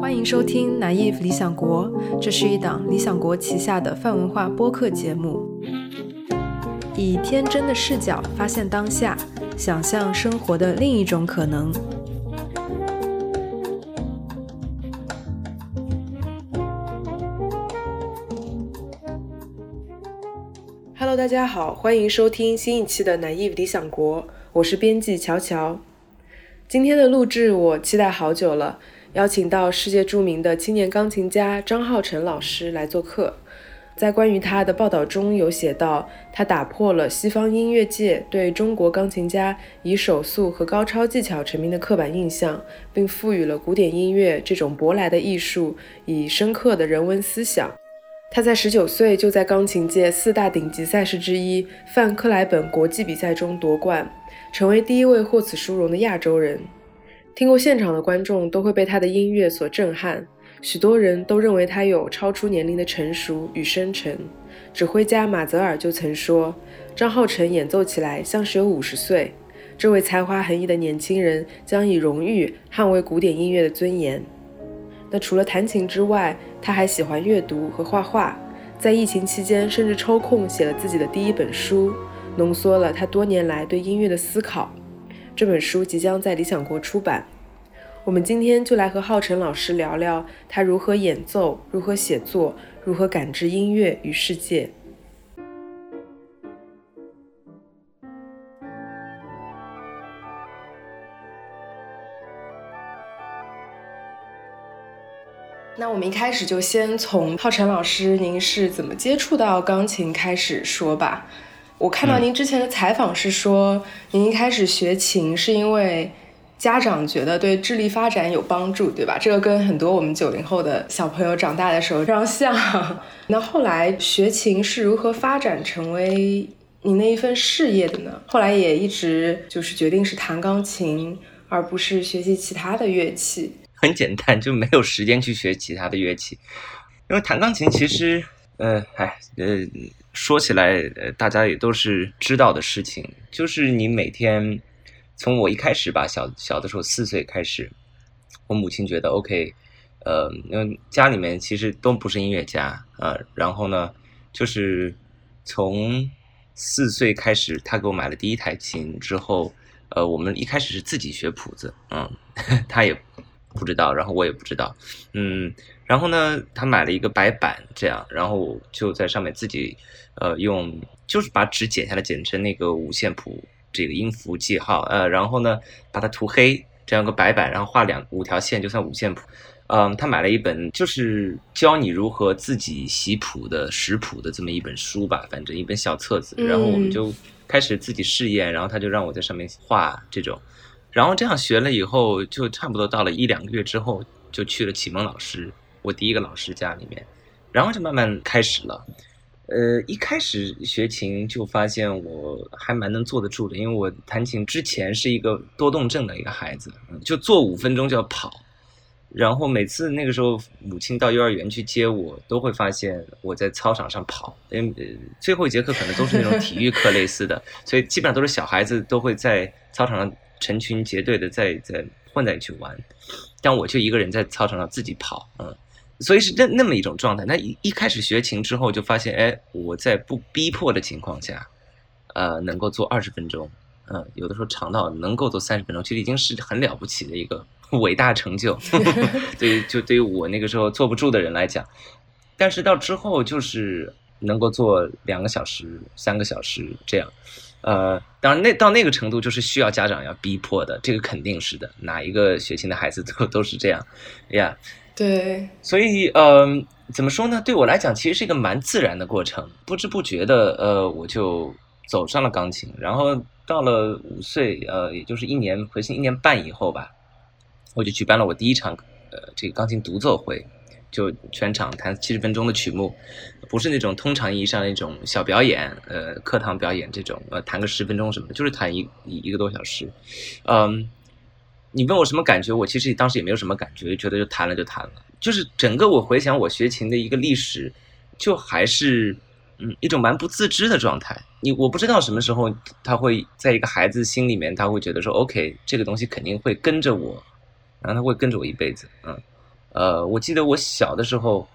欢迎收听《naive 理想国》，这是一档理想国旗下的泛文化播客节目，以天真的视角发现当下，想象生活的另一种可能。Hello，大家好，欢迎收听新一期的《naive 理想国》，我是编辑乔乔。今天的录制我期待好久了。邀请到世界著名的青年钢琴家张浩辰老师来做客。在关于他的报道中有写到，他打破了西方音乐界对中国钢琴家以手速和高超技巧成名的刻板印象，并赋予了古典音乐这种舶来的艺术以深刻的人文思想。他在十九岁就在钢琴界四大顶级赛事之一范克莱本国际比赛中夺冠，成为第一位获此殊荣的亚洲人。听过现场的观众都会被他的音乐所震撼，许多人都认为他有超出年龄的成熟与深沉。指挥家马泽尔就曾说，张浩辰演奏起来像是有五十岁。这位才华横溢的年轻人将以荣誉捍卫古典音乐的尊严。那除了弹琴之外，他还喜欢阅读和画画，在疫情期间甚至抽空写了自己的第一本书，浓缩了他多年来对音乐的思考。这本书即将在理想国出版，我们今天就来和浩辰老师聊聊他如何演奏、如何写作、如何感知音乐与世界。那我们一开始就先从浩辰老师您是怎么接触到钢琴开始说吧。我看到您之前的采访是说，您一开始学琴是因为家长觉得对智力发展有帮助，对吧？这个跟很多我们九零后的小朋友长大的时候非常像。那后来学琴是如何发展成为您的一份事业的呢？后来也一直就是决定是弹钢琴，而不是学习其他的乐器。很简单，就没有时间去学其他的乐器，因为弹钢琴其实，呃，哎，呃。说起来，呃，大家也都是知道的事情，就是你每天，从我一开始吧，小小的时候四岁开始，我母亲觉得 OK，呃，因为家里面其实都不是音乐家啊，然后呢，就是从四岁开始，他给我买了第一台琴之后，呃，我们一开始是自己学谱子，嗯，他也不知道，然后我也不知道，嗯。然后呢，他买了一个白板，这样，然后就在上面自己，呃，用就是把纸剪下来，剪成那个五线谱，这个音符记号，呃，然后呢，把它涂黑，这样个白板，然后画两五条线，就算五线谱。嗯，他买了一本就是教你如何自己习谱的识谱的这么一本书吧，反正一本小册子。然后我们就开始自己试验，然后他就让我在上面画这种，然后这样学了以后，就差不多到了一两个月之后，就去了启蒙老师。我第一个老师家里面，然后就慢慢开始了。呃，一开始学琴就发现我还蛮能坐得住的，因为我弹琴之前是一个多动症的一个孩子，就坐五分钟就要跑。然后每次那个时候母亲到幼儿园去接我，都会发现我在操场上跑，因为最后一节课可能都是那种体育课类似的，所以基本上都是小孩子都会在操场上成群结队的在在混在一起玩，但我就一个人在操场上自己跑，嗯。所以是那那么一种状态。那一一开始学琴之后，就发现，哎，我在不逼迫的情况下，呃，能够做二十分钟，嗯，有的时候长到能够做三十分钟，其实已经是很了不起的一个 伟大成就。对于就对于我那个时候坐不住的人来讲，但是到之后就是能够做两个小时、三个小时这样。呃，当然那到那个程度就是需要家长要逼迫的，这个肯定是的，哪一个学琴的孩子都都是这样，呀。对，所以嗯，怎么说呢？对我来讲，其实是一个蛮自然的过程，不知不觉的，呃，我就走上了钢琴。然后到了五岁，呃，也就是一年，回信一年半以后吧，我就举办了我第一场呃这个钢琴独奏会，就全场弹七十分钟的曲目，不是那种通常意义上那种小表演，呃，课堂表演这种，呃，弹个十分钟什么的，就是弹一一个多小时，嗯。你问我什么感觉？我其实当时也没有什么感觉，觉得就弹了就弹了。就是整个我回想我学琴的一个历史，就还是嗯，一种蛮不自知的状态。你我不知道什么时候他会在一个孩子心里面，他会觉得说，OK，这个东西肯定会跟着我，然后他会跟着我一辈子。嗯，呃，我记得我小的时候，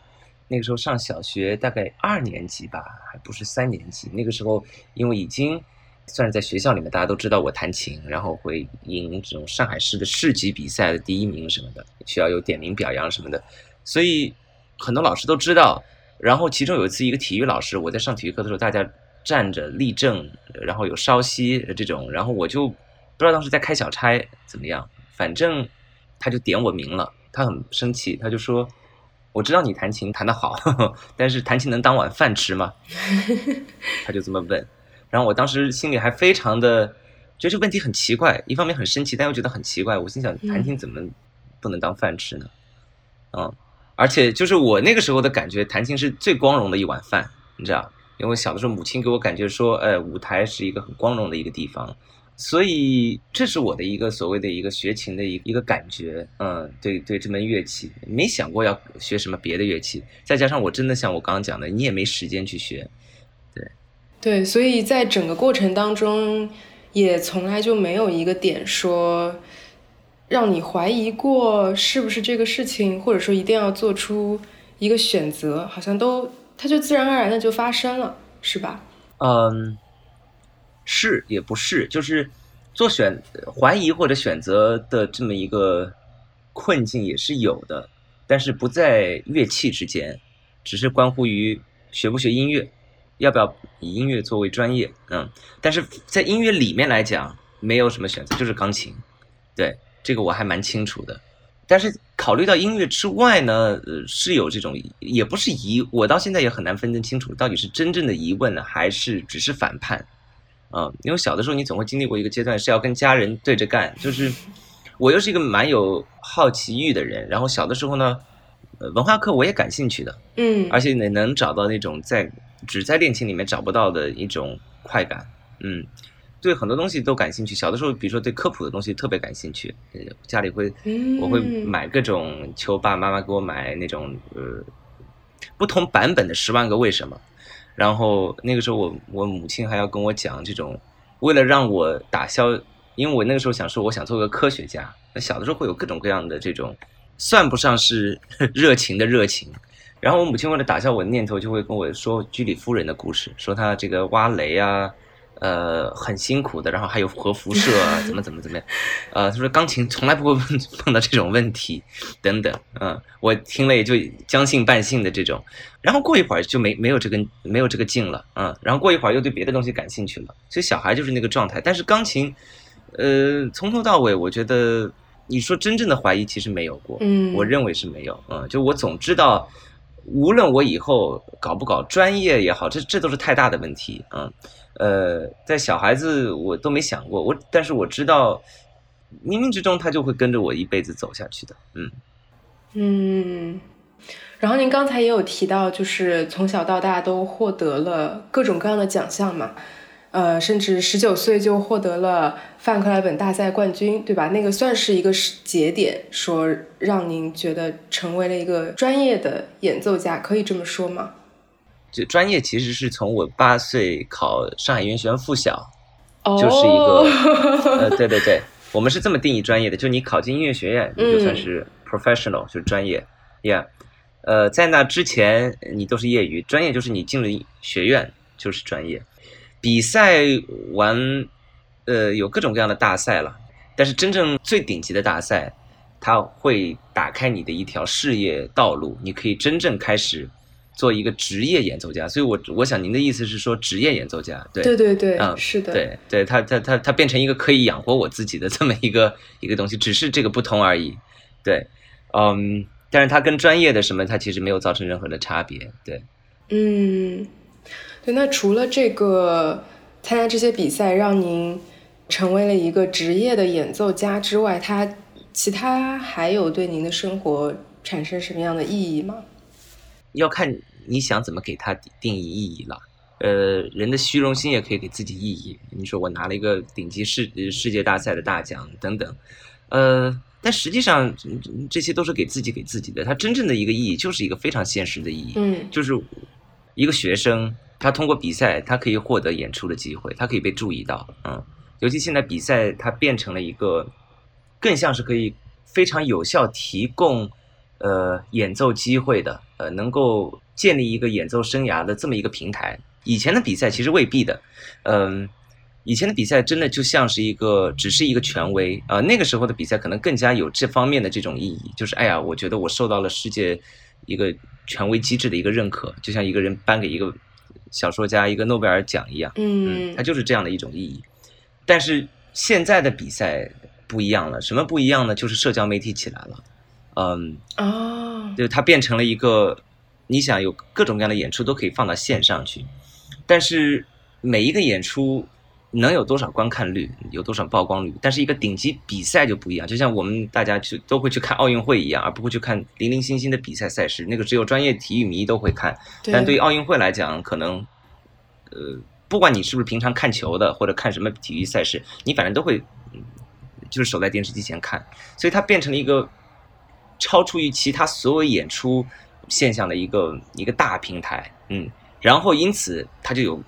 那个时候上小学大概二年级吧，还不是三年级。那个时候因为已经算是在学校里面，大家都知道我弹琴，然后会赢这种上海市的市级比赛的第一名什么的，需要有点名表扬什么的，所以很多老师都知道。然后其中有一次，一个体育老师，我在上体育课的时候，大家站着立正，然后有稍息这种，然后我就不知道当时在开小差怎么样，反正他就点我名了，他很生气，他就说：“我知道你弹琴弹得好，但是弹琴能当晚饭吃吗？” 他就这么问，然后我当时心里还非常的觉得这个问题很奇怪，一方面很生气，但又觉得很奇怪，我心想弹琴怎么不能当饭吃呢？嗯。而且就是我那个时候的感觉，弹琴是最光荣的一碗饭，你知道？因为小的时候母亲给我感觉说，呃，舞台是一个很光荣的一个地方，所以这是我的一个所谓的一个学琴的一一个感觉，嗯，对对，这门乐器没想过要学什么别的乐器，再加上我真的像我刚刚讲的，你也没时间去学，对，对，所以在整个过程当中，也从来就没有一个点说。让你怀疑过是不是这个事情，或者说一定要做出一个选择，好像都它就自然而然的就发生了，是吧？嗯，是也不是，就是做选怀疑或者选择的这么一个困境也是有的，但是不在乐器之间，只是关乎于学不学音乐，要不要以音乐作为专业。嗯，但是在音乐里面来讲，没有什么选择，就是钢琴，对。这个我还蛮清楚的，但是考虑到音乐之外呢，呃，是有这种，也不是疑，我到现在也很难分得清楚，到底是真正的疑问呢，还是只是反叛，啊，因为小的时候你总会经历过一个阶段，是要跟家人对着干，就是我又是一个蛮有好奇欲的人，然后小的时候呢，呃，文化课我也感兴趣的，嗯，而且呢，能找到那种在只在恋情里面找不到的一种快感，嗯。对很多东西都感兴趣，小的时候，比如说对科普的东西特别感兴趣，家里会，我会买各种求爸爸妈妈给我买那种呃不同版本的《十万个为什么》，然后那个时候我我母亲还要跟我讲这种，为了让我打消，因为我那个时候想说我想做个科学家，那小的时候会有各种各样的这种算不上是 热情的热情，然后我母亲为了打消我的念头，就会跟我说居里夫人的故事，说她这个挖雷啊。呃，很辛苦的，然后还有核辐射啊，怎么怎么怎么样？呃，她说钢琴从来不会碰碰到这种问题，等等。嗯，我听了也就将信半信的这种，然后过一会儿就没没有这个没有这个劲了，嗯，然后过一会儿又对别的东西感兴趣了。所以小孩就是那个状态。但是钢琴，呃，从头到尾，我觉得你说真正的怀疑其实没有过，嗯，我认为是没有，嗯，就我总知道，无论我以后搞不搞专业也好，这这都是太大的问题，啊。呃，在小孩子我都没想过，我但是我知道，冥冥之中他就会跟着我一辈子走下去的，嗯嗯。然后您刚才也有提到，就是从小到大都获得了各种各样的奖项嘛，呃，甚至十九岁就获得了范克莱本大赛冠军，对吧？那个算是一个节点，说让您觉得成为了一个专业的演奏家，可以这么说吗？就专业其实是从我八岁考上海音乐学院附小，就是一个呃，对对对，我们是这么定义专业的，就你考进音乐学院，你就算是 professional，就是专业，yeah，呃，在那之前你都是业余，专业就是你进了学院就是专业。比赛完，呃，有各种各样的大赛了，但是真正最顶级的大赛，它会打开你的一条事业道路，你可以真正开始。做一个职业演奏家，所以我我想您的意思是说职业演奏家，对。对对对，嗯，是的，对对，他他他他变成一个可以养活我自己的这么一个一个东西，只是这个不同而已，对，嗯，但是他跟专业的什么，他其实没有造成任何的差别，对，嗯，对，那除了这个参加这些比赛让您成为了一个职业的演奏家之外，他其他还有对您的生活产生什么样的意义吗？要看你想怎么给它定义意义了。呃，人的虚荣心也可以给自己意义。你说我拿了一个顶级世世界大赛的大奖等等，呃，但实际上这些都是给自己给自己的。它真正的一个意义就是一个非常现实的意义，嗯，就是一个学生他通过比赛，他可以获得演出的机会，他可以被注意到，嗯，尤其现在比赛，它变成了一个更像是可以非常有效提供呃演奏机会的，呃，能够建立一个演奏生涯的这么一个平台。以前的比赛其实未必的，嗯。以前的比赛真的就像是一个，只是一个权威啊。那个时候的比赛可能更加有这方面的这种意义，就是哎呀，我觉得我受到了世界一个权威机制的一个认可，就像一个人颁给一个小说家一个诺贝尔奖一样，嗯，它就是这样的一种意义。但是现在的比赛不一样了，什么不一样呢？就是社交媒体起来了，嗯，哦，就它变成了一个，你想有各种各样的演出都可以放到线上去，但是每一个演出。能有多少观看率，有多少曝光率？但是一个顶级比赛就不一样，就像我们大家去都会去看奥运会一样，而不会去看零零星星的比赛赛事。那个只有专业体育迷都会看。但对于奥运会来讲，可能，呃，不管你是不是平常看球的，或者看什么体育赛事，你反正都会，就是守在电视机前看。所以它变成了一个超出于其他所有演出现象的一个一个大平台。嗯，然后因此它就有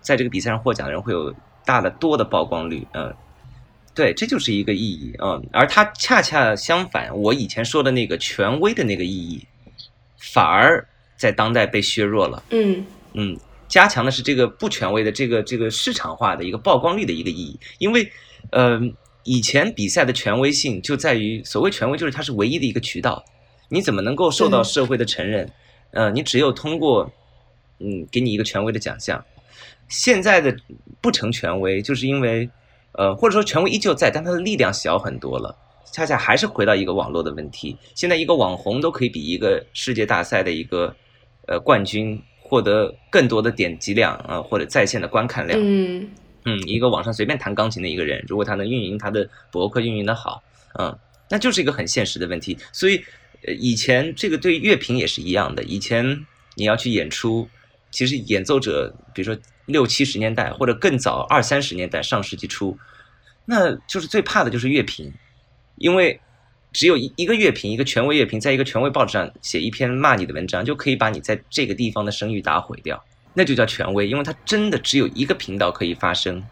在这个比赛上获奖的人会有。大的多的曝光率，嗯，对，这就是一个意义，嗯，而它恰恰相反，我以前说的那个权威的那个意义，反而在当代被削弱了，嗯嗯，加强的是这个不权威的这个这个市场化的一个曝光率的一个意义，因为，呃，以前比赛的权威性就在于所谓权威就是它是唯一的一个渠道，你怎么能够受到社会的承认？呃，你只有通过，嗯，给你一个权威的奖项。现在的不成权威，就是因为，呃，或者说权威依旧在，但它的力量小很多了。恰恰还是回到一个网络的问题。现在一个网红都可以比一个世界大赛的一个呃冠军获得更多的点击量啊，或者在线的观看量。嗯嗯，一个网上随便弹钢琴的一个人，如果他能运营他的博客运营的好，嗯，那就是一个很现实的问题。所以，呃，以前这个对乐评也是一样的。以前你要去演出，其实演奏者，比如说。六七十年代或者更早二三十年代上世纪初，那就是最怕的就是乐评，因为只有一一个乐评，一个权威乐评，在一个权威报纸上写一篇骂你的文章，就可以把你在这个地方的声誉打毁掉，那就叫权威，因为它真的只有一个频道可以发声，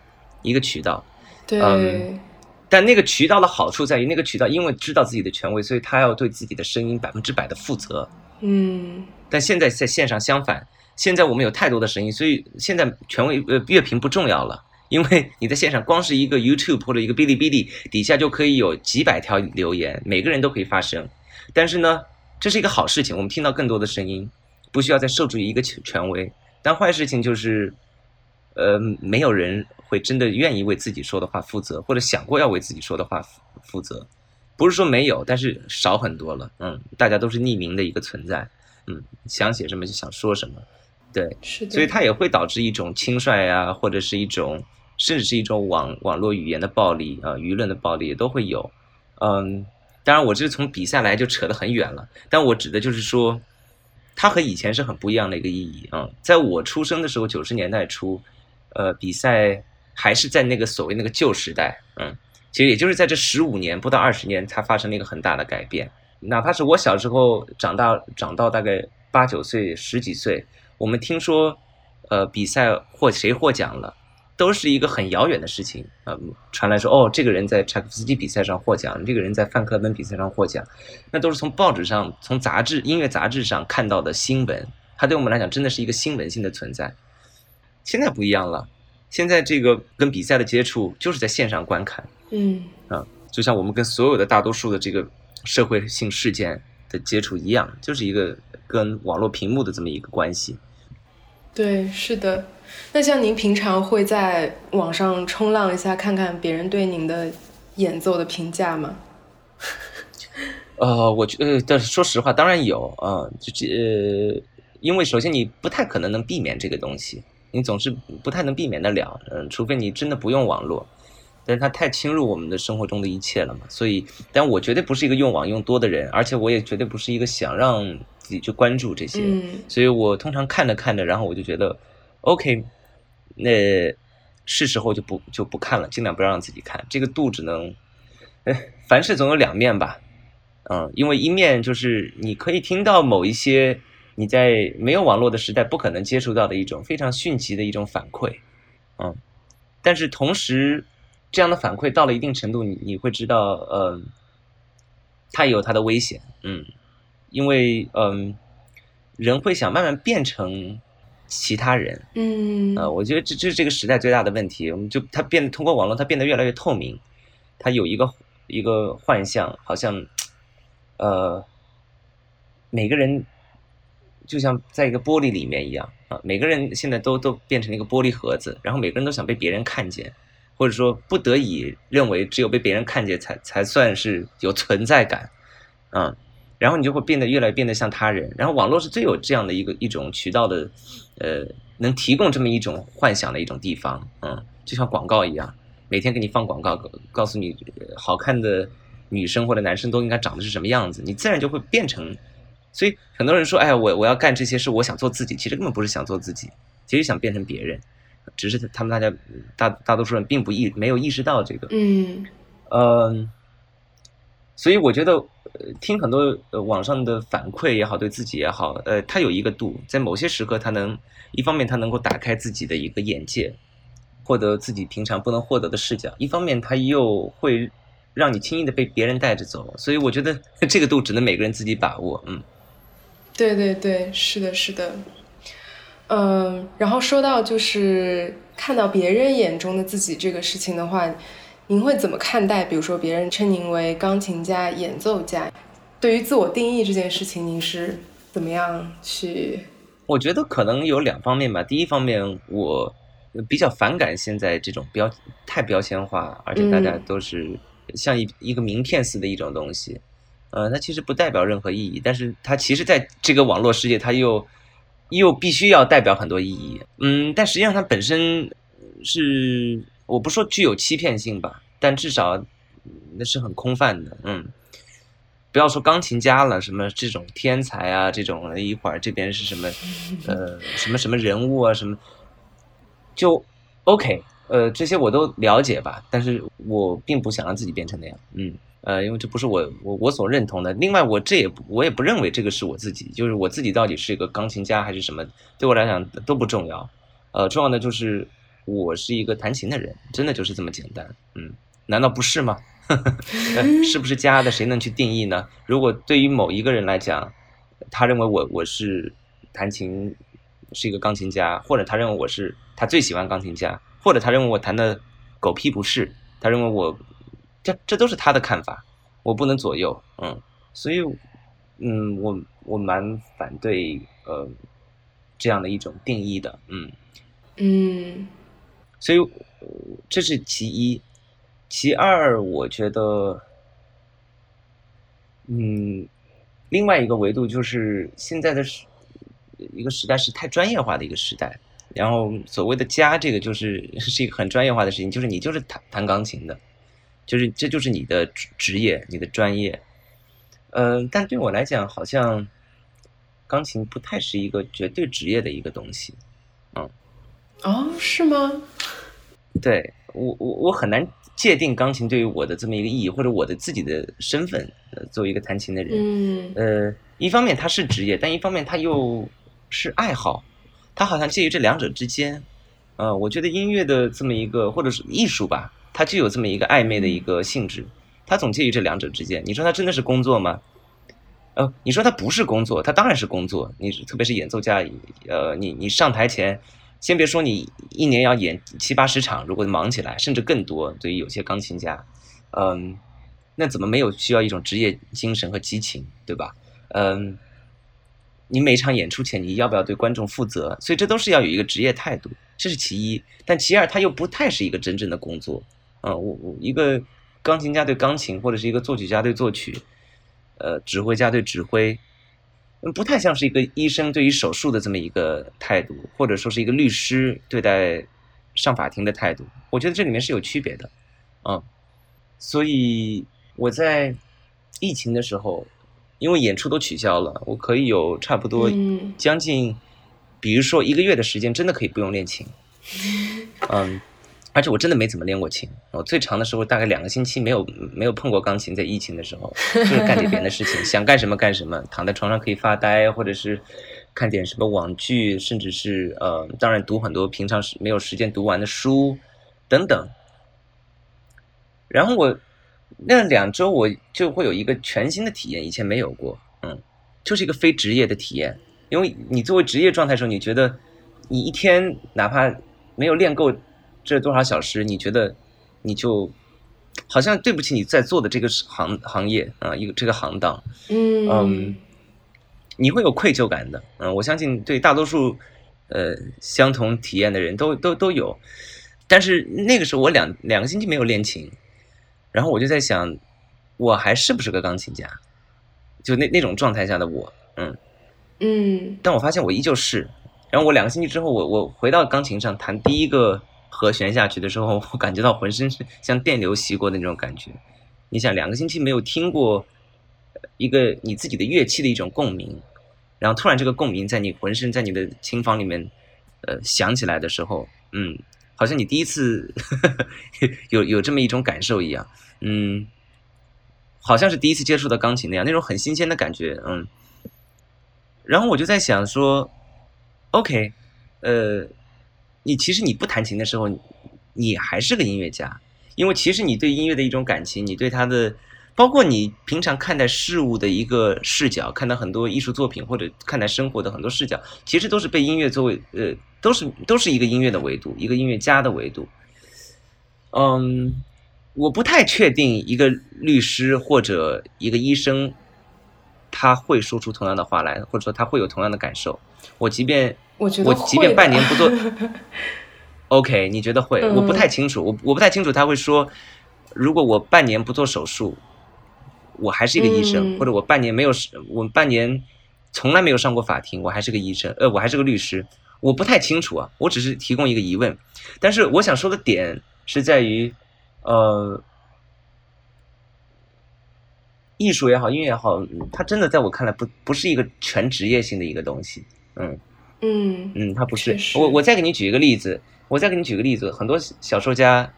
一个渠道。对。嗯但那个渠道的好处在于，那个渠道因为知道自己的权威，所以他要对自己的声音百分之百的负责。嗯。但现在在线上相反。现在我们有太多的声音，所以现在权威呃乐评不重要了，因为你在线上光是一个 YouTube 或者一个哔哩哔哩底下就可以有几百条留言，每个人都可以发声。但是呢，这是一个好事情，我们听到更多的声音，不需要再受制于一个权威。但坏事情就是，呃，没有人会真的愿意为自己说的话负责，或者想过要为自己说的话负责。不是说没有，但是少很多了。嗯，大家都是匿名的一个存在。嗯，想写什么就想说什么。对，是的，所以它也会导致一种轻率啊，或者是一种，甚至是一种网网络语言的暴力啊，舆论的暴力也都会有。嗯，当然我这是从比赛来就扯得很远了，但我指的就是说，它和以前是很不一样的一个意义啊。在我出生的时候，九十年代初，呃，比赛还是在那个所谓那个旧时代，嗯，其实也就是在这十五年不到二十年才发生了一个很大的改变。哪怕是我小时候长大长到大概八九岁、十几岁。我们听说，呃，比赛获谁获奖了，都是一个很遥远的事情啊。传来说，哦，这个人在柴可夫斯基比赛上获奖，这个人在范克本比赛上获奖，那都是从报纸上、从杂志、音乐杂志上看到的新闻。它对我们来讲，真的是一个新闻性的存在。现在不一样了，现在这个跟比赛的接触就是在线上观看，嗯，啊，就像我们跟所有的大多数的这个社会性事件的接触一样，就是一个跟网络屏幕的这么一个关系。对，是的。那像您平常会在网上冲浪一下，看看别人对您的演奏的评价吗？呃，我觉呃，但是说实话，当然有啊，就呃，因为首先你不太可能能避免这个东西，你总是不太能避免得了，嗯，除非你真的不用网络，但是它太侵入我们的生活中的一切了嘛，所以，但我绝对不是一个用网用多的人，而且我也绝对不是一个想让。自己去关注这些，所以我通常看着看着，然后我就觉得，OK，那是时候就不就不看了，尽量不要让自己看。这个度只能，凡事总有两面吧，嗯，因为一面就是你可以听到某一些你在没有网络的时代不可能接触到的一种非常迅疾的一种反馈，嗯，但是同时这样的反馈到了一定程度，你你会知道，呃，它也有它的危险，嗯，因为嗯，人会想慢慢变成其他人，嗯，呃，我觉得这这是这个时代最大的问题，我们就它变得通过网络，它变得越来越透明，它有一个一个幻象，好像，呃，每个人。就像在一个玻璃里面一样啊，每个人现在都都变成了一个玻璃盒子，然后每个人都想被别人看见，或者说不得已认为只有被别人看见才才算是有存在感，嗯，然后你就会变得越来越变得像他人，然后网络是最有这样的一个一种渠道的，呃，能提供这么一种幻想的一种地方，嗯，就像广告一样，每天给你放广告，告诉你好看的女生或者男生都应该长得是什么样子，你自然就会变成。所以很多人说，哎呀，我我要干这些事，我想做自己，其实根本不是想做自己，其实想变成别人，只是他们大家大大多数人并不意没有意识到这个。嗯，呃，所以我觉得听很多呃网上的反馈也好，对自己也好，呃，它有一个度，在某些时刻，它能一方面它能够打开自己的一个眼界，获得自己平常不能获得的视角；一方面，它又会让你轻易的被别人带着走。所以我觉得这个度只能每个人自己把握。嗯。对对对，是的，是的，嗯，然后说到就是看到别人眼中的自己这个事情的话，您会怎么看待？比如说别人称您为钢琴家、演奏家，对于自我定义这件事情，您是怎么样去？我觉得可能有两方面吧。第一方面，我比较反感现在这种标太标签化，而且大家都是像一一个名片似的一种东西。呃，它其实不代表任何意义，但是它其实在这个网络世界，它又又必须要代表很多意义。嗯，但实际上它本身是我不说具有欺骗性吧，但至少那是很空泛的。嗯，不要说钢琴家了，什么这种天才啊，这种一会儿这边是什么呃什么什么人物啊，什么就 OK，呃，这些我都了解吧，但是我并不想让自己变成那样。嗯。呃，因为这不是我我我所认同的。另外，我这也我也不认为这个是我自己，就是我自己到底是一个钢琴家还是什么，对我来讲都不重要。呃，重要的就是我是一个弹琴的人，真的就是这么简单。嗯，难道不是吗？是不是家的谁能去定义呢？如果对于某一个人来讲，他认为我我是弹琴是一个钢琴家，或者他认为我是他最喜欢钢琴家，或者他认为我弹的狗屁不是，他认为我。这这都是他的看法，我不能左右，嗯，所以，嗯，我我蛮反对呃这样的一种定义的，嗯嗯，所以这是其一，其二，我觉得，嗯，另外一个维度就是现在的时一个时代是太专业化的一个时代，然后所谓的家，这个就是 是一个很专业化的事情，就是你就是弹弹钢琴的。就是这就是你的职业，你的专业，嗯，但对我来讲，好像钢琴不太是一个绝对职业的一个东西，哦，是吗？对我我我很难界定钢琴对于我的这么一个意义，或者我的自己的身份，呃，作为一个弹琴的人，嗯，呃，一方面它是职业，但一方面它又是爱好，它好像介于这两者之间，呃，我觉得音乐的这么一个，或者是艺术吧。它就有这么一个暧昧的一个性质，它总介于这两者之间。你说它真的是工作吗？呃，你说它不是工作，它当然是工作。你特别是演奏家，呃，你你上台前，先别说你一年要演七八十场，如果忙起来，甚至更多。对于有些钢琴家，嗯，那怎么没有需要一种职业精神和激情，对吧？嗯，你每场演出前，你要不要对观众负责？所以这都是要有一个职业态度，这是其一。但其二，它又不太是一个真正的工作。嗯，我我一个钢琴家对钢琴，或者是一个作曲家对作曲，呃，指挥家对指挥，不太像是一个医生对于手术的这么一个态度，或者说是一个律师对待上法庭的态度。我觉得这里面是有区别的，嗯，所以我在疫情的时候，因为演出都取消了，我可以有差不多将近，比如说一个月的时间，真的可以不用练琴，嗯。而且我真的没怎么练过琴，我最长的时候大概两个星期没有没有碰过钢琴，在疫情的时候 就是干点别的事情，想干什么干什么，躺在床上可以发呆，或者是看点什么网剧，甚至是呃，当然读很多平常是没有时间读完的书等等。然后我那两周我就会有一个全新的体验，以前没有过，嗯，就是一个非职业的体验。因为你作为职业状态的时候，你觉得你一天哪怕没有练够这多少小时，你觉得你就好像对不起你在做的这个行行业啊，一个这个行当，嗯，你会有愧疚感的，嗯，我相信对大多数呃相同体验的人都都都有。但是那个时候我两两个星期没有练琴，然后我就在想，我还是不是个钢琴家？就那那种状态下的我，嗯。嗯，但我发现我依旧是。然后我两个星期之后，我我回到钢琴上弹第一个和弦下去的时候，我感觉到浑身是像电流袭过的那种感觉。你想，两个星期没有听过一个你自己的乐器的一种共鸣，然后突然这个共鸣在你浑身在你的琴房里面呃响起来的时候，嗯，好像你第一次 有有这么一种感受一样，嗯，好像是第一次接触到钢琴那样，那种很新鲜的感觉，嗯。然后我就在想说，OK，呃，你其实你不弹琴的时候，你还是个音乐家，因为其实你对音乐的一种感情，你对它的，包括你平常看待事物的一个视角，看到很多艺术作品或者看待生活的很多视角，其实都是被音乐作为，呃，都是都是一个音乐的维度，一个音乐家的维度。嗯，我不太确定一个律师或者一个医生。他会说出同样的话来，或者说他会有同样的感受。我即便我觉得我即便半年不做，OK，你觉得会？我不太清楚，我我不太清楚他会说，如果我半年不做手术，我还是一个医生，或者我半年没有我半年从来没有上过法庭，我还是个医生，呃，我还是个律师，我不太清楚啊。我只是提供一个疑问，但是我想说的点是在于，呃。艺术也好，音乐也好，它真的在我看来不不是一个全职业性的一个东西。嗯嗯嗯，它不是。我我再给你举一个例子，我再给你举个例子，很多小说家，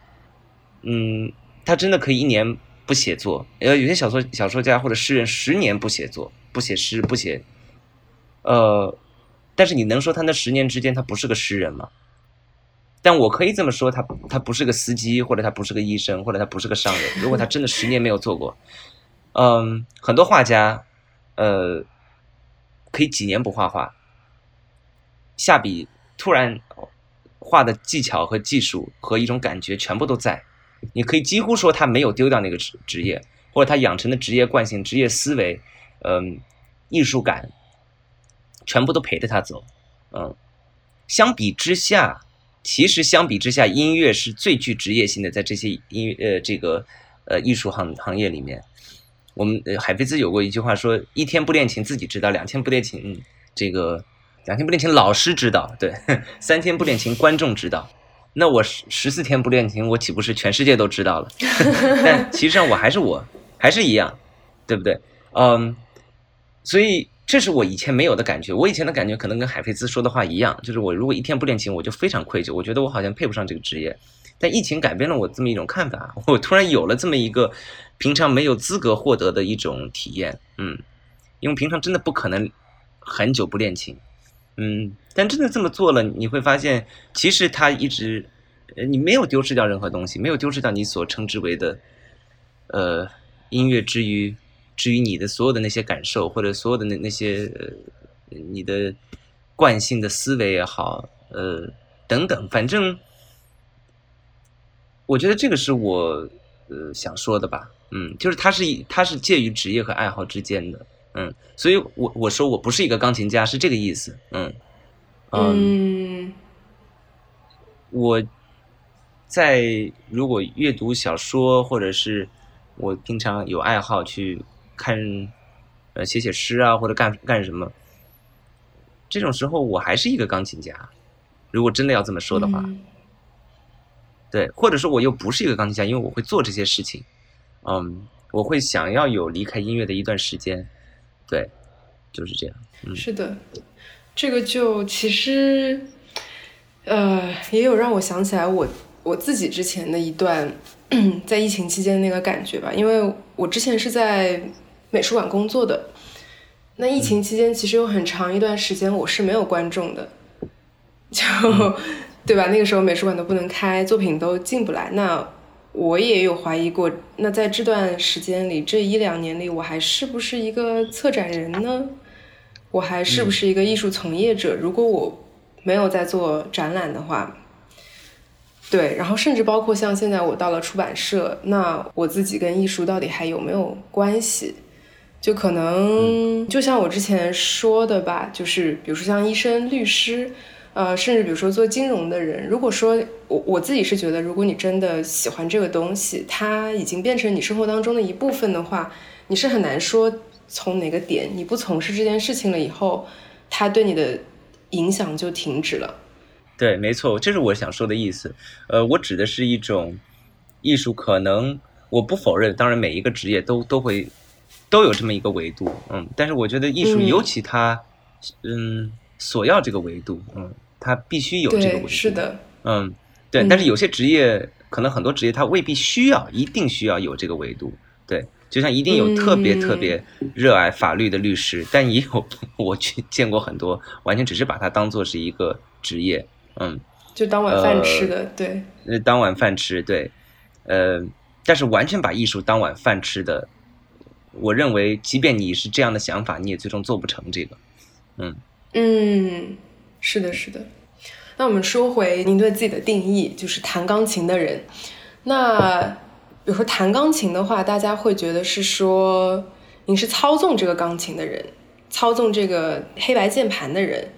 嗯，他真的可以一年不写作。呃，有些小说小说家或者诗人十年不写作，不写诗，不写。呃，但是你能说他那十年之间他不是个诗人吗？但我可以这么说，他他不是个司机，或者他不是个医生，或者他不是个商人。如果他真的十年没有做过。嗯，很多画家，呃，可以几年不画画，下笔突然画的技巧和技术和一种感觉全部都在，你可以几乎说他没有丢掉那个职职业，或者他养成的职业惯性、职业思维，嗯，艺术感，全部都陪着他走。嗯，相比之下，其实相比之下，音乐是最具职业性的，在这些音乐呃这个呃艺术行行业里面。我们海飞兹有过一句话说：“一天不练琴自己知道，两天不练琴，这个两天不练琴老师知道，对，三天不练琴观众知道。那我十十四天不练琴，我岂不是全世界都知道了？但其实上我还是我，还是一样，对不对？嗯，所以这是我以前没有的感觉。我以前的感觉可能跟海飞兹说的话一样，就是我如果一天不练琴，我就非常愧疚，我觉得我好像配不上这个职业。但疫情改变了我这么一种看法，我突然有了这么一个。平常没有资格获得的一种体验，嗯，因为平常真的不可能很久不练琴，嗯，但真的这么做了，你会发现，其实他一直，呃，你没有丢失掉任何东西，没有丢失掉你所称之为的，呃，音乐之于之于你的所有的那些感受，或者所有的那那些呃，你的惯性的思维也好，呃，等等，反正，我觉得这个是我呃想说的吧。嗯，就是它是它是介于职业和爱好之间的，嗯，所以我我说我不是一个钢琴家，是这个意思，嗯嗯，我在如果阅读小说，或者是我平常有爱好去看，呃，写写诗啊，或者干干什么，这种时候我还是一个钢琴家，如果真的要这么说的话，对，或者说我又不是一个钢琴家，因为我会做这些事情。嗯，我会想要有离开音乐的一段时间，对，就是这样。嗯，是的，这个就其实，呃，也有让我想起来我我自己之前的一段 在疫情期间的那个感觉吧，因为我之前是在美术馆工作的，那疫情期间，其实有很长一段时间我是没有观众的，就 对吧？那个时候美术馆都不能开，作品都进不来。那我也有怀疑过，那在这段时间里，这一两年里，我还是不是一个策展人呢？我还是不是一个艺术从业者？如果我没有在做展览的话，对，然后甚至包括像现在我到了出版社，那我自己跟艺术到底还有没有关系？就可能就像我之前说的吧，就是比如说像医生、律师，呃，甚至比如说做金融的人，如果说我我自己是觉得，如果你真的喜欢这个东西，它已经变成你生活当中的一部分的话，你是很难说从哪个点你不从事这件事情了以后，它对你的影响就停止了。对，没错，这是我想说的意思。呃，我指的是一种艺术，可能我不否认，当然每一个职业都都会都有这么一个维度，嗯，但是我觉得艺术尤其它，嗯，索要这个维度，嗯，它必须有这个维度，是的，嗯，对，但是有些职业，可能很多职业他未必需要，一定需要有这个维度，对，就像一定有特别特别热爱法律的律师，但也有我去见过很多完全只是把它当做是一个职业。嗯，就当晚饭吃的，对，呃，当晚饭吃，对，呃，但是完全把艺术当晚饭吃的，我认为，即便你是这样的想法，你也最终做不成这个。嗯嗯，是的，是的。那我们说回您对自己的定义，就是弹钢琴的人。那比如说弹钢琴的话，大家会觉得是说您是操纵这个钢琴的人，操纵这个黑白键盘的人。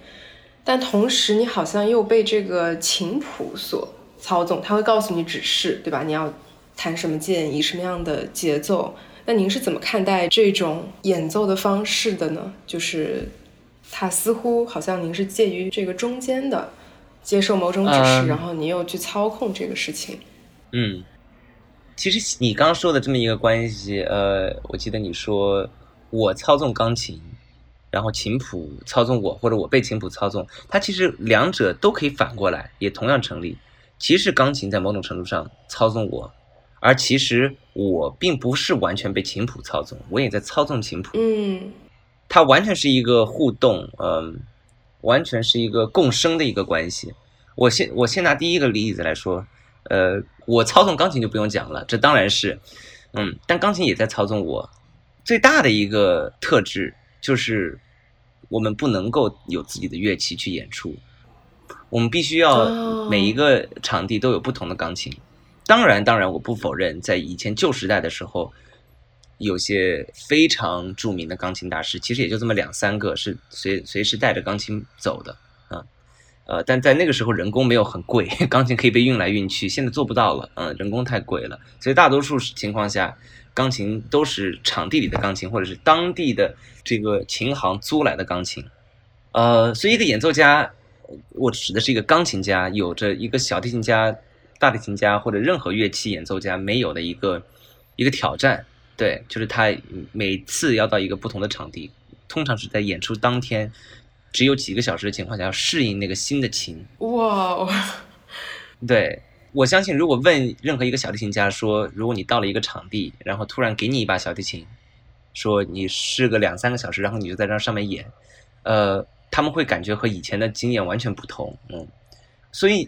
但同时，你好像又被这个琴谱所操纵，他会告诉你指示，对吧？你要弹什么键，以什么样的节奏？那您是怎么看待这种演奏的方式的呢？就是他似乎好像您是介于这个中间的，接受某种指示，然后你又去操控这个事情。嗯，其实你刚刚说的这么一个关系，呃，我记得你说我操纵钢琴。然后琴谱操纵我，或者我被琴谱操纵，它其实两者都可以反过来，也同样成立。其实钢琴在某种程度上操纵我，而其实我并不是完全被琴谱操纵，我也在操纵琴谱。嗯，它完全是一个互动，嗯，完全是一个共生的一个关系。我先我先拿第一个例子来说，呃，我操纵钢琴就不用讲了，这当然是，嗯，但钢琴也在操纵我。最大的一个特质。就是我们不能够有自己的乐器去演出，我们必须要每一个场地都有不同的钢琴。当然，当然，我不否认，在以前旧时代的时候，有些非常著名的钢琴大师，其实也就这么两三个是随随时带着钢琴走的啊。呃，但在那个时候，人工没有很贵，钢琴可以被运来运去。现在做不到了，嗯，人工太贵了，所以大多数情况下。钢琴都是场地里的钢琴，或者是当地的这个琴行租来的钢琴，呃，所以一个演奏家，我指的是一个钢琴家，有着一个小提琴家、大提琴家或者任何乐器演奏家没有的一个一个挑战，对，就是他每次要到一个不同的场地，通常是在演出当天只有几个小时的情况下，要适应那个新的琴。哇，对。我相信，如果问任何一个小提琴家说，如果你到了一个场地，然后突然给你一把小提琴，说你试个两三个小时，然后你就在这上面演，呃，他们会感觉和以前的经验完全不同，嗯，所以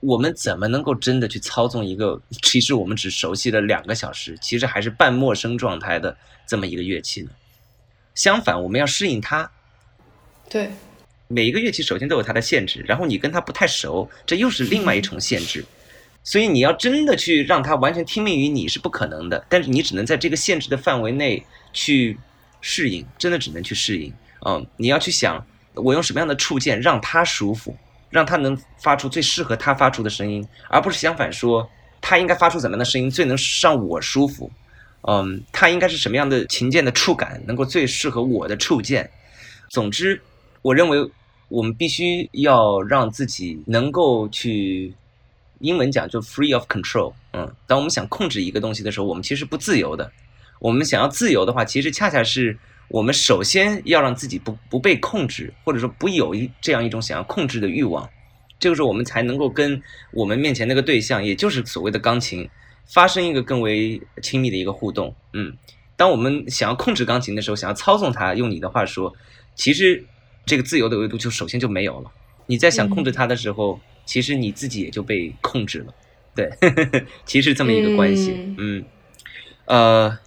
我们怎么能够真的去操纵一个其实我们只熟悉了两个小时，其实还是半陌生状态的这么一个乐器呢？相反，我们要适应它。对，每一个乐器首先都有它的限制，然后你跟它不太熟，这又是另外一重限制。所以你要真的去让它完全听命于你是不可能的，但是你只能在这个限制的范围内去适应，真的只能去适应。嗯，你要去想我用什么样的触键让它舒服，让他能发出最适合他发出的声音，而不是相反说他应该发出怎么样的声音最能让我舒服。嗯，他应该是什么样的琴键的触感能够最适合我的触键。总之，我认为我们必须要让自己能够去。英文讲就 free of control，嗯，当我们想控制一个东西的时候，我们其实不自由的。我们想要自由的话，其实恰恰是我们首先要让自己不不被控制，或者说不有一这样一种想要控制的欲望。这个时候，我们才能够跟我们面前那个对象，也就是所谓的钢琴，发生一个更为亲密的一个互动。嗯，当我们想要控制钢琴的时候，想要操纵它，用你的话说，其实这个自由的维度就首先就没有了。你在想控制它的时候，其实你自己也就被控制了。对，其实这么一个关系。嗯，呃，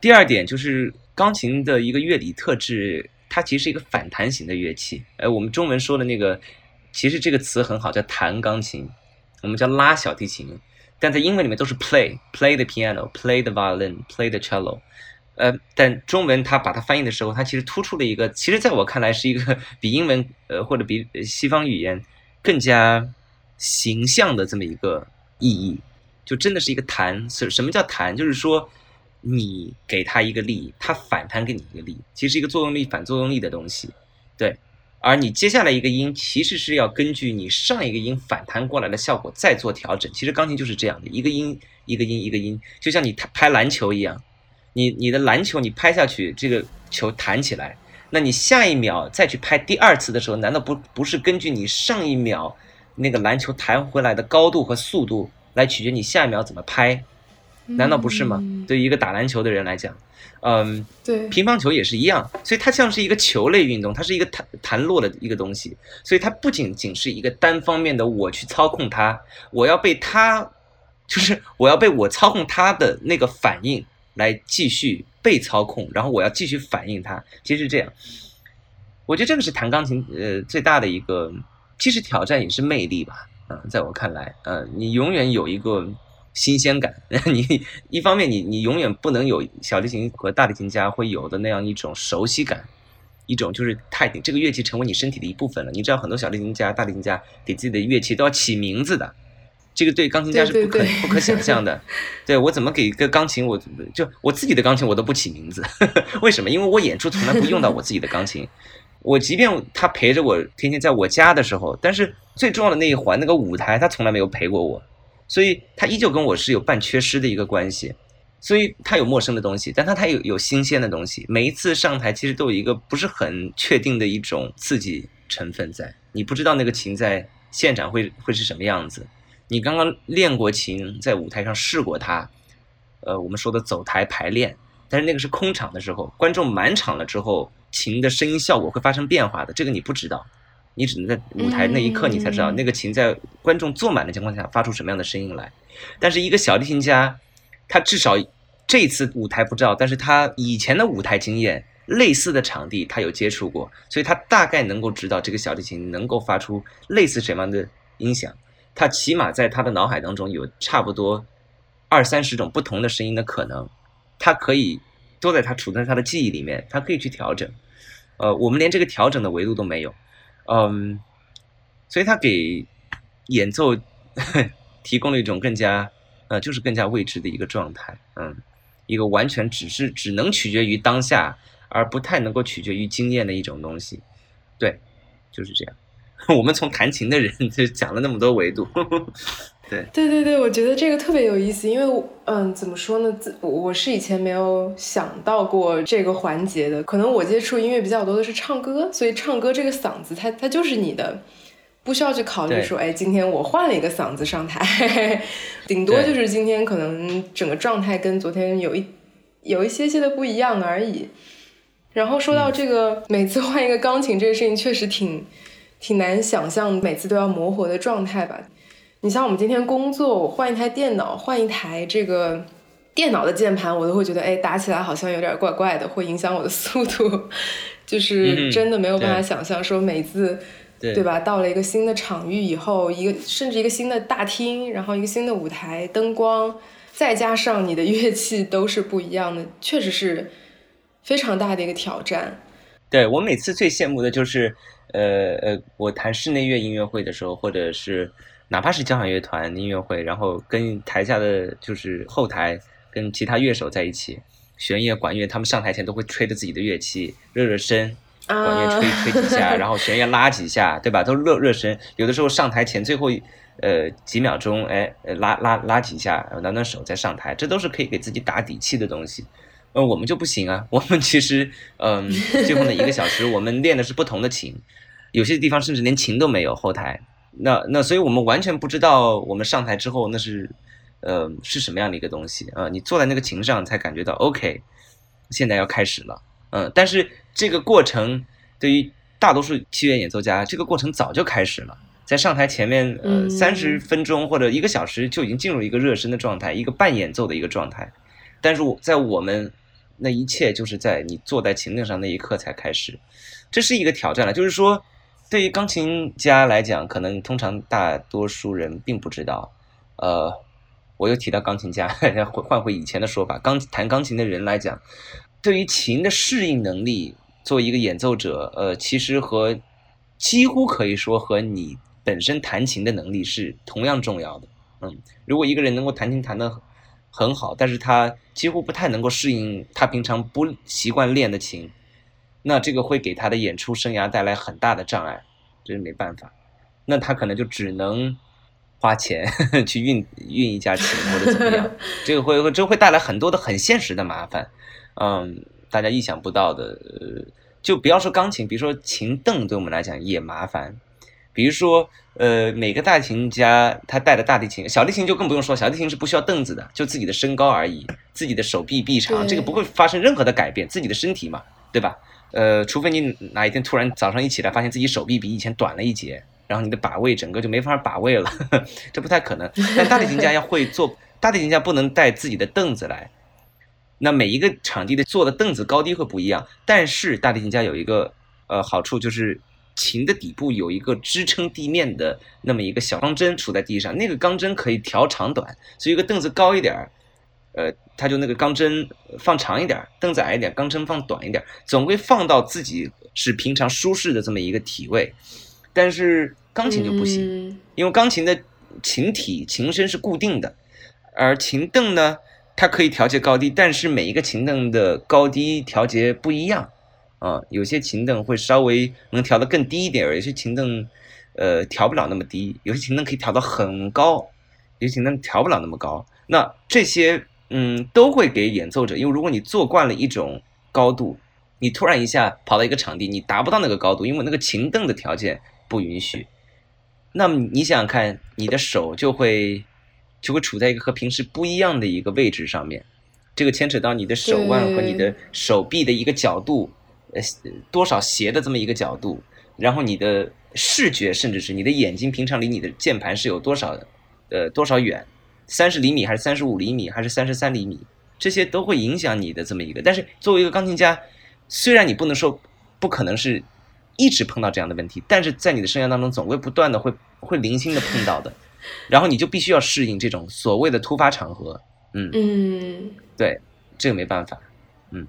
第二点就是钢琴的一个乐理特质，它其实是一个反弹型的乐器。哎，我们中文说的那个，其实这个词很好，叫弹钢琴，我们叫拉小提琴。但在英文里面都是 play，play the piano，play the violin，play the cello，呃，但中文它把它翻译的时候，它其实突出了一个，其实在我看来是一个比英文呃或者比西方语言更加形象的这么一个意义，就真的是一个弹，什什么叫弹？就是说你给它一个力，它反弹给你一个力，其实一个作用力反作用力的东西，对。而你接下来一个音，其实是要根据你上一个音反弹过来的效果再做调整。其实钢琴就是这样的，一个音一个音一个音，就像你拍篮球一样，你你的篮球你拍下去，这个球弹起来，那你下一秒再去拍第二次的时候，难道不不是根据你上一秒那个篮球弹回来的高度和速度来取决你下一秒怎么拍？难道不是吗？对于一个打篮球的人来讲。嗯，对，乒乓球也是一样，所以它像是一个球类运动，它是一个弹弹落的一个东西，所以它不仅仅是一个单方面的我去操控它，我要被它，就是我要被我操控它的那个反应来继续被操控，然后我要继续反应它，其实是这样，我觉得这个是弹钢琴呃最大的一个，既是挑战也是魅力吧，嗯，在我看来，呃，你永远有一个。新鲜感，你一方面你你永远不能有小提琴和大提琴家会有的那样一种熟悉感，一种就是太这个乐器成为你身体的一部分了。你知道很多小提琴家、大提琴家给自己的乐器都要起名字的，这个对钢琴家是不可不可想象的。对我怎么给一个钢琴，我就我自己的钢琴我都不起名字，为什么？因为我演出从来不用到我自己的钢琴，我即便他陪着我天天在我家的时候，但是最重要的那一环那个舞台，他从来没有陪过我。所以他依旧跟我是有半缺失的一个关系，所以他有陌生的东西，但他他有有新鲜的东西。每一次上台其实都有一个不是很确定的一种刺激成分在，你不知道那个琴在现场会会是什么样子。你刚刚练过琴，在舞台上试过它，呃，我们说的走台排练，但是那个是空场的时候，观众满场了之后，琴的声音效果会发生变化的，这个你不知道。你只能在舞台那一刻，你才知道那个琴在观众坐满的情况下发出什么样的声音来。但是一个小提琴家，他至少这次舞台不知道，但是他以前的舞台经验，类似的场地他有接触过，所以他大概能够知道这个小提琴能够发出类似什么样的音响。他起码在他的脑海当中有差不多二三十种不同的声音的可能，他可以都在他储存在他的记忆里面，他可以去调整。呃，我们连这个调整的维度都没有。嗯，所以他给演奏 提供了一种更加呃，就是更加未知的一个状态，嗯，一个完全只是只能取决于当下，而不太能够取决于经验的一种东西，对，就是这样。我们从弹琴的人就讲了那么多维度。呵呵对对对对，我觉得这个特别有意思，因为嗯，怎么说呢？自我是以前没有想到过这个环节的。可能我接触音乐比较多的是唱歌，所以唱歌这个嗓子，它它就是你的，不需要去考虑说，哎，今天我换了一个嗓子上台，顶多就是今天可能整个状态跟昨天有一有一些些的不一样而已。然后说到这个，每次换一个钢琴这个事情，确实挺挺难想象，每次都要磨合的状态吧。你像我们今天工作，我换一台电脑，换一台这个电脑的键盘，我都会觉得，哎，打起来好像有点怪怪的，会影响我的速度。就是真的没有办法想象，说每次，对吧？到了一个新的场域以后，一个甚至一个新的大厅，然后一个新的舞台，灯光，再加上你的 乐器都是不一样的，确实是非常大的一个挑战。对我每次最羡慕的就是，呃呃，我弹室内乐音乐会的时候，或者是。哪怕是交响乐团音乐会，然后跟台下的就是后台跟其他乐手在一起，弦乐、管乐，他们上台前都会吹着自己的乐器热热身，管乐吹吹几下，然后弦乐拉几下，对吧？都热热身。有的时候上台前最后呃几秒钟，哎，拉拉拉几下，暖暖手再上台，这都是可以给自己打底气的东西。呃，我们就不行啊，我们其实嗯，最后那一个小时，我们练的是不同的琴，有些地方甚至连琴都没有后台。那那，所以我们完全不知道，我们上台之后那是呃，是什么样的一个东西啊？你坐在那个琴上才感觉到 OK，现在要开始了，嗯，但是这个过程对于大多数器乐演奏家，这个过程早就开始了，在上台前面呃三十分钟或者一个小时就已经进入一个热身的状态，一个半演奏的一个状态，但是我在我们那一切就是在你坐在琴凳上那一刻才开始，这是一个挑战了，就是说对于钢琴家来讲，可能通常大多数人并不知道，呃。我又提到钢琴家，换换回以前的说法，钢弹钢琴的人来讲，对于琴的适应能力，作为一个演奏者，呃，其实和几乎可以说和你本身弹琴的能力是同样重要的。嗯，如果一个人能够弹琴弹得很好，但是他几乎不太能够适应他平常不习惯练的琴，那这个会给他的演出生涯带来很大的障碍，这是没办法。那他可能就只能。花钱 去运运一架琴或者怎么样，这个会会这会带来很多的很现实的麻烦，嗯，大家意想不到的，呃，就不要说钢琴，比如说琴凳对我们来讲也麻烦，比如说呃每个大提琴家他带的大提琴，小提琴就更不用说，小提琴是不需要凳子的，就自己的身高而已，自己的手臂臂长，这个不会发生任何的改变，自己的身体嘛，对吧？呃，除非你哪一天突然早上一起来，发现自己手臂比以前短了一截。然后你的把位整个就没法把位了，这不太可能。但大提琴家要会坐，大提琴家不能带自己的凳子来。那每一个场地的坐的凳子高低会不一样，但是大提琴家有一个呃好处，就是琴的底部有一个支撑地面的那么一个小钢针杵在地上，那个钢针可以调长短，所以一个凳子高一点儿，呃，他就那个钢针放长一点；凳子矮一点，钢针放短一点，总归放到自己是平常舒适的这么一个体位。但是钢琴就不行，因为钢琴的琴体、琴身是固定的，而琴凳呢，它可以调节高低，但是每一个琴凳的高低调节不一样啊。有些琴凳会稍微能调得更低一点，有些琴凳呃调不了那么低，有些琴凳可以调到很高，有些琴凳调不了那么高。那这些嗯都会给演奏者，因为如果你坐惯了一种高度，你突然一下跑到一个场地，你达不到那个高度，因为那个琴凳的条件。不允许，那么你想想看，你的手就会就会处在一个和平时不一样的一个位置上面，这个牵扯到你的手腕和你的手臂的一个角度，呃，多少斜的这么一个角度，然后你的视觉，甚至是你的眼睛平常离你的键盘是有多少，呃，多少远，三十厘米还是三十五厘米还是三十三厘米，这些都会影响你的这么一个。但是作为一个钢琴家，虽然你不能说不可能是。一直碰到这样的问题，但是在你的生涯当中，总会不断的会会零星的碰到的，然后你就必须要适应这种所谓的突发场合，嗯嗯，对，这个没办法，嗯，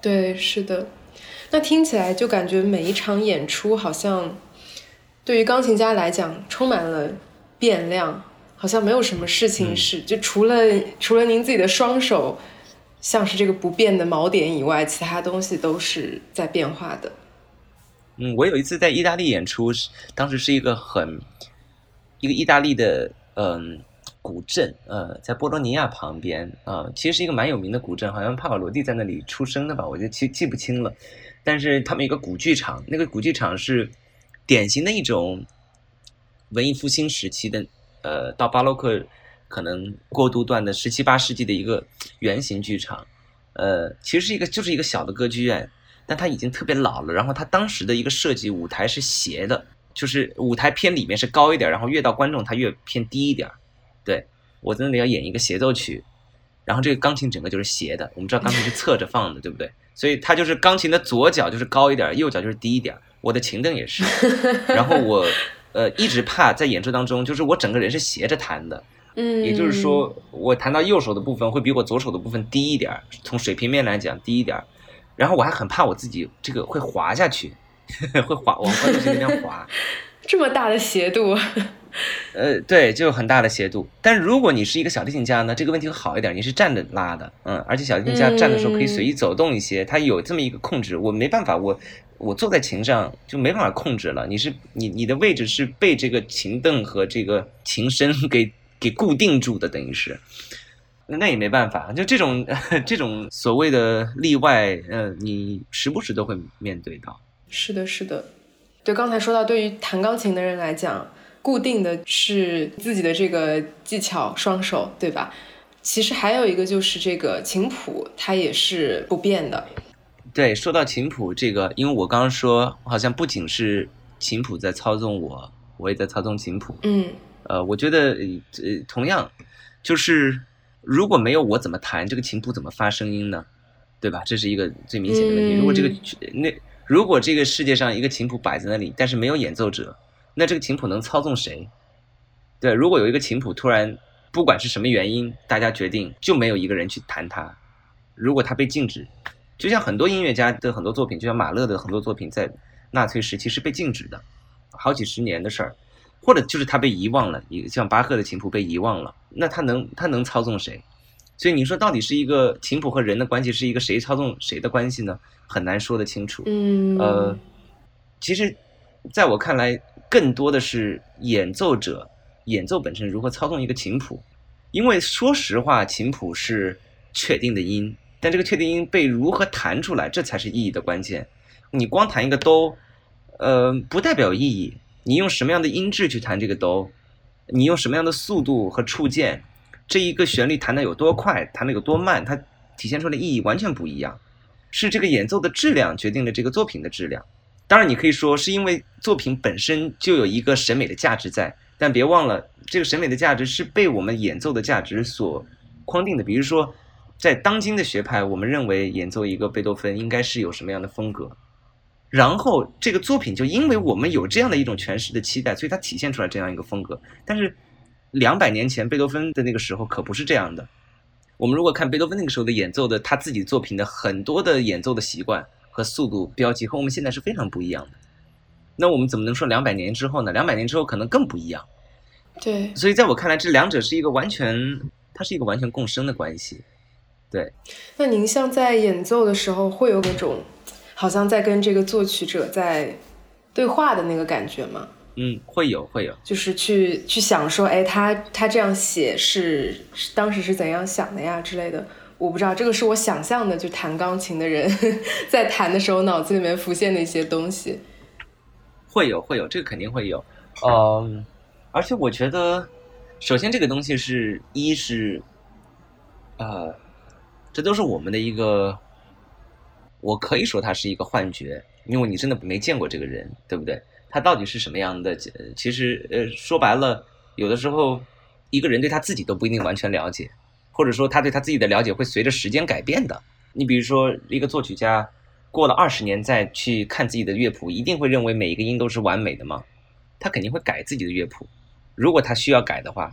对，是的，那听起来就感觉每一场演出好像对于钢琴家来讲充满了变量，好像没有什么事情是就除了除了您自己的双手像是这个不变的锚点以外，其他东西都是在变化的。嗯，我有一次在意大利演出，当时是一个很一个意大利的嗯古镇，呃，在波罗尼亚旁边啊，其实是一个蛮有名的古镇，好像帕瓦罗蒂在那里出生的吧，我就记记不清了。但是他们有个古剧场，那个古剧场是典型的一种文艺复兴时期的，呃，到巴洛克可能过渡段的十七八世纪的一个圆形剧场，呃，其实是一个就是一个小的歌剧院。但它已经特别老了，然后它当时的一个设计舞台是斜的，就是舞台偏里面是高一点，然后越到观众它越偏低一点。对我在那里要演一个协奏曲，然后这个钢琴整个就是斜的，我们知道钢琴是侧着放的，对不对？所以它就是钢琴的左脚就是高一点，右脚就是低一点。我的琴凳也是，然后我呃一直怕在演出当中，就是我整个人是斜着弹的，嗯，也就是说我弹到右手的部分会比我左手的部分低一点，从水平面来讲低一点。然后我还很怕我自己这个会滑下去，会滑往观众席那边滑，这么大的斜度，呃，对，就有很大的斜度。但如果你是一个小提琴家呢，这个问题会好一点，你是站着拉的，嗯，而且小提琴家站的时候可以随意走动一些，它有这么一个控制。我没办法，我我坐在琴上就没办法控制了。你是你你的位置是被这个琴凳和这个琴身给给固定住的，等于是。那也没办法，就这种 这种所谓的例外，呃，你时不时都会面对到。是的，是的，对，刚才说到，对于弹钢琴的人来讲，固定的是自己的这个技巧双手，对吧？其实还有一个就是这个琴谱，它也是不变的。对，说到琴谱这个，因为我刚刚说，好像不仅是琴谱在操纵我，我也在操纵琴谱。嗯，呃，我觉得呃，同样就是如果没有我怎么弹这个琴谱怎么发声音呢？对吧？这是一个最明显的问题。如果这个那如果这个世界上一个琴谱摆在那里，但是没有演奏者，那这个琴谱能操纵谁？对，如果有一个琴谱突然不管是什么原因，大家决定就没有一个人去弹它，如果它被禁止，就像很多音乐家的很多作品，就像马勒的很多作品，在纳粹时期是被禁止的，好几十年的事儿，或者就是他被遗忘了，像巴赫的琴谱被遗忘了，那他能他能操纵谁？所以你说到底是一个琴谱和人的关系，是一个谁操纵谁的关系呢？很难说得清楚。嗯，呃，其实，在我看来，更多的是演奏者演奏本身如何操纵一个琴谱。因为说实话，琴谱是确定的音，但这个确定音被如何弹出来，这才是意义的关键。你光弹一个哆，呃，不代表意义。你用什么样的音质去弹这个哆，你用什么样的速度和触键。这一个旋律弹的有多快，弹的有多慢，它体现出来的意义完全不一样。是这个演奏的质量决定了这个作品的质量。当然，你可以说是因为作品本身就有一个审美的价值在，但别忘了，这个审美的价值是被我们演奏的价值所框定的。比如说，在当今的学派，我们认为演奏一个贝多芬应该是有什么样的风格，然后这个作品就因为我们有这样的一种诠释的期待，所以它体现出来这样一个风格。但是。两百年前贝多芬的那个时候可不是这样的。我们如果看贝多芬那个时候的演奏的他自己作品的很多的演奏的习惯和速度标记和我们现在是非常不一样的。那我们怎么能说两百年之后呢？两百年之后可能更不一样。对。所以在我看来，这两者是一个完全，它是一个完全共生的关系。对。那您像在演奏的时候会有那种好像在跟这个作曲者在对话的那个感觉吗？嗯，会有会有，就是去去想说，哎，他他这样写是当时是怎样想的呀之类的，我不知道，这个是我想象的，就弹钢琴的人 在弹的时候脑子里面浮现的一些东西。会有会有，这个肯定会有，嗯，而且我觉得，首先这个东西是一是，呃，这都是我们的一个，我可以说他是一个幻觉，因为你真的没见过这个人，对不对？他到底是什么样的？其实，呃，说白了，有的时候，一个人对他自己都不一定完全了解，或者说他对他自己的了解会随着时间改变的。你比如说，一个作曲家过了二十年再去看自己的乐谱，一定会认为每一个音都是完美的吗？他肯定会改自己的乐谱。如果他需要改的话，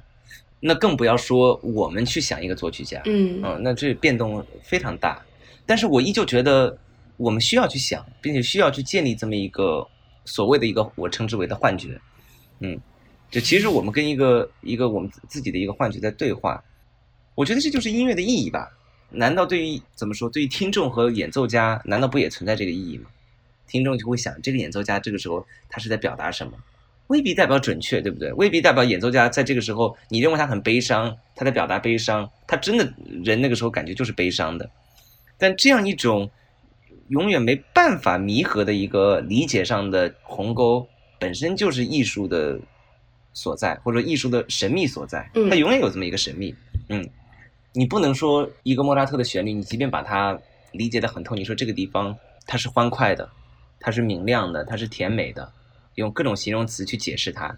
那更不要说我们去想一个作曲家，嗯，嗯，那这变动非常大。但是我依旧觉得，我们需要去想，并且需要去建立这么一个。所谓的一个我称之为的幻觉，嗯，就其实我们跟一个一个我们自己的一个幻觉在对话，我觉得这就是音乐的意义吧？难道对于怎么说，对于听众和演奏家，难道不也存在这个意义吗？听众就会想，这个演奏家这个时候他是在表达什么？未必代表准确，对不对？未必代表演奏家在这个时候你认为他很悲伤，他在表达悲伤，他真的人那个时候感觉就是悲伤的，但这样一种。永远没办法弥合的一个理解上的鸿沟，本身就是艺术的所在，或者艺术的神秘所在。它永远有这么一个神秘。嗯，你不能说一个莫扎特的旋律，你即便把它理解的很透，你说这个地方它是欢快的，它是明亮的，它是甜美的，用各种形容词去解释它。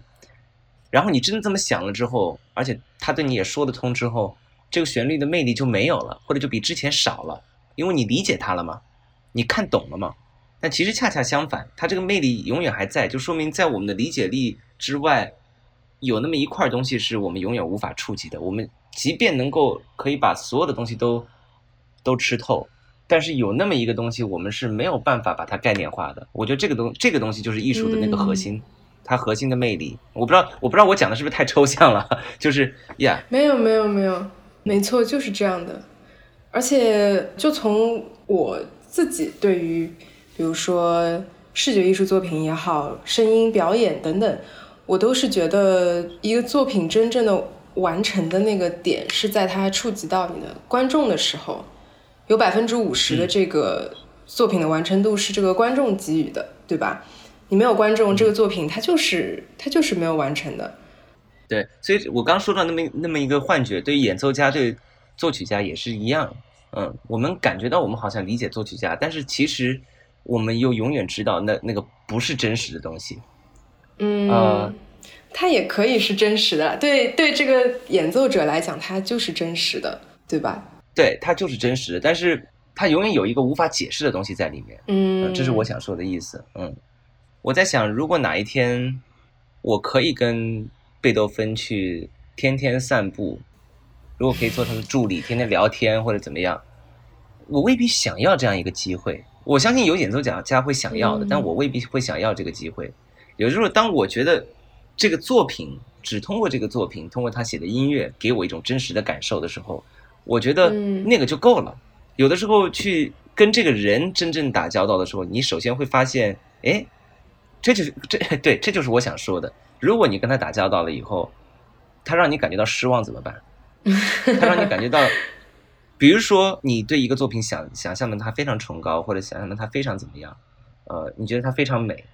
然后你真的这么想了之后，而且他对你也说得通之后，这个旋律的魅力就没有了，或者就比之前少了，因为你理解它了嘛。你看懂了吗？但其实恰恰相反，它这个魅力永远还在，就说明在我们的理解力之外，有那么一块东西是我们永远无法触及的。我们即便能够可以把所有的东西都都吃透，但是有那么一个东西，我们是没有办法把它概念化的。我觉得这个东这个东西就是艺术的那个核心，它核心的魅力。我不知道，我不知道我讲的是不是太抽象了？就是呀，没有没有没有，没错，就是这样的。而且就从我。自己对于，比如说视觉艺术作品也好，声音表演等等，我都是觉得一个作品真正的完成的那个点是在它触及到你的观众的时候，有百分之五十的这个作品的完成度是这个观众给予的，对吧？你没有观众，这个作品它就是它就是没有完成的。对，所以我刚说到那么那么一个幻觉，对于演奏家、对作曲家也是一样。嗯，我们感觉到我们好像理解作曲家，但是其实我们又永远知道那那个不是真实的东西。嗯，它也可以是真实的，对对，这个演奏者来讲，它就是真实的，对吧？对，它就是真实的，但是它永远有一个无法解释的东西在里面。嗯，这是我想说的意思。嗯，我在想，如果哪一天我可以跟贝多芬去天天散步。如果可以做他的助理，天天聊天或者怎么样，我未必想要这样一个机会。我相信有演奏家会想要的，但我未必会想要这个机会。也就是说，当我觉得这个作品只通过这个作品，通过他写的音乐给我一种真实的感受的时候，我觉得那个就够了。有的时候去跟这个人真正打交道的时候，你首先会发现，哎，这就是这 对，这就是我想说的。如果你跟他打交道了以后，他让你感觉到失望怎么办？他让你感觉到，比如说你对一个作品想想象的他非常崇高，或者想象的他非常怎么样，呃，你觉得他非常美，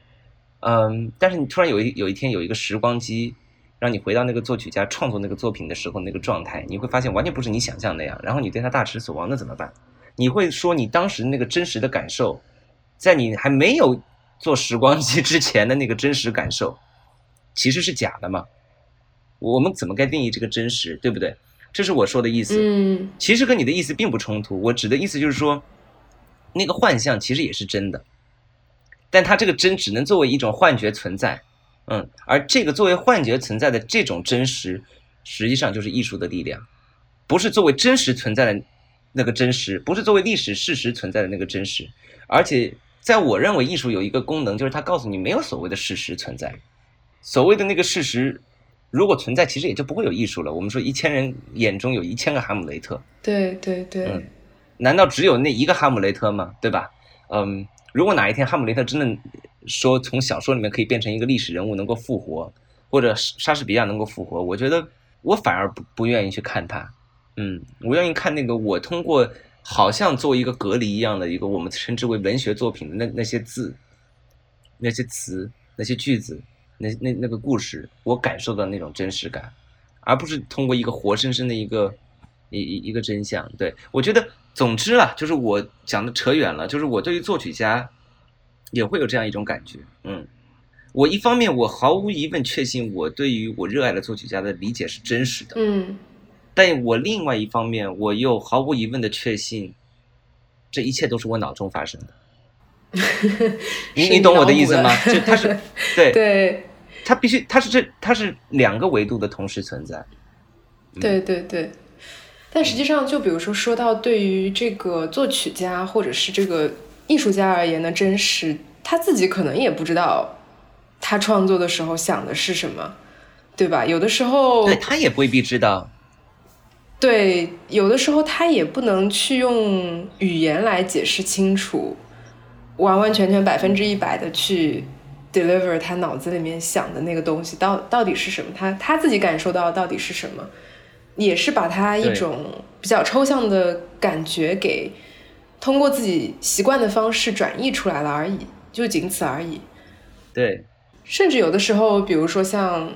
嗯，但是你突然有一有一天有一个时光机，让你回到那个作曲家创作那个作品的时候那个状态，你会发现完全不是你想象那样，然后你对他大失所望，那怎么办？你会说你当时那个真实的感受，在你还没有做时光机之前的那个真实感受，其实是假的吗？我们怎么该定义这个真实，对不对？这是我说的意思，嗯，其实跟你的意思并不冲突。我指的意思就是说，那个幻象其实也是真的，但它这个真只能作为一种幻觉存在，嗯，而这个作为幻觉存在的这种真实，实际上就是艺术的力量，不是作为真实存在的那个真实，不是作为历史事实存在的那个真实。而且，在我认为，艺术有一个功能，就是它告诉你没有所谓的事实存在，所谓的那个事实。如果存在，其实也就不会有艺术了。我们说一千人眼中有一千个哈姆雷特，对对对，嗯，难道只有那一个哈姆雷特吗？对吧？嗯，如果哪一天哈姆雷特真的说从小说里面可以变成一个历史人物，能够复活，或者莎士比亚能够复活，我觉得我反而不不愿意去看他。嗯，我愿意看那个我通过好像做一个隔离一样的一个我们称之为文学作品的那那些字、那些词、那些句子。那那那个故事，我感受到那种真实感，而不是通过一个活生生的一个一一一个真相。对我觉得，总之啊，就是我讲的扯远了，就是我对于作曲家也会有这样一种感觉。嗯，我一方面我毫无疑问确信我对于我热爱的作曲家的理解是真实的。嗯，但我另外一方面我又毫无疑问的确信，这一切都是我脑中发生的。你你懂我的意思吗？就他是 对对，他必须他是这他是两个维度的同时存在。对对对，但实际上，就比如说说到对于这个作曲家或者是这个艺术家而言的真实，他自己可能也不知道他创作的时候想的是什么，对吧？有的时候，对他也未必知道。对，有的时候他也不能去用语言来解释清楚。完完全全百分之一百的去 deliver 他脑子里面想的那个东西到到底是什么？他他自己感受到到底是什么？也是把他一种比较抽象的感觉给通过自己习惯的方式转译出来了而已，就仅此而已。对，甚至有的时候，比如说像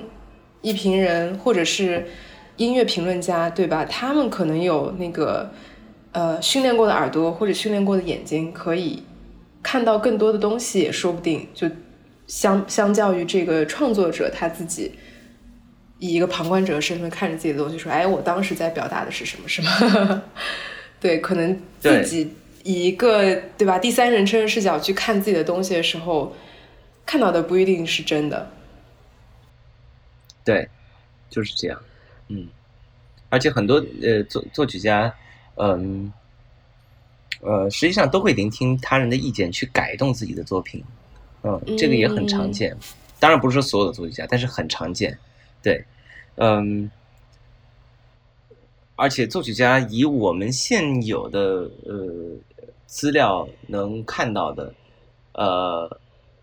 艺评人或者是音乐评论家，对吧？他们可能有那个呃训练过的耳朵或者训练过的眼睛，可以。看到更多的东西也说不定，就相相较于这个创作者他自己以一个旁观者身份看着自己的东西说，哎，我当时在表达的是什么，是吗？对，可能自己以一个对吧第三人称视角去看自己的东西的时候，看到的不一定是真的。对，就是这样。嗯，而且很多呃作作曲家，嗯。呃，实际上都会聆听他人的意见去改动自己的作品，嗯，这个也很常见。当然不是说所有的作曲家，但是很常见。对，嗯，而且作曲家以我们现有的呃资料能看到的，呃，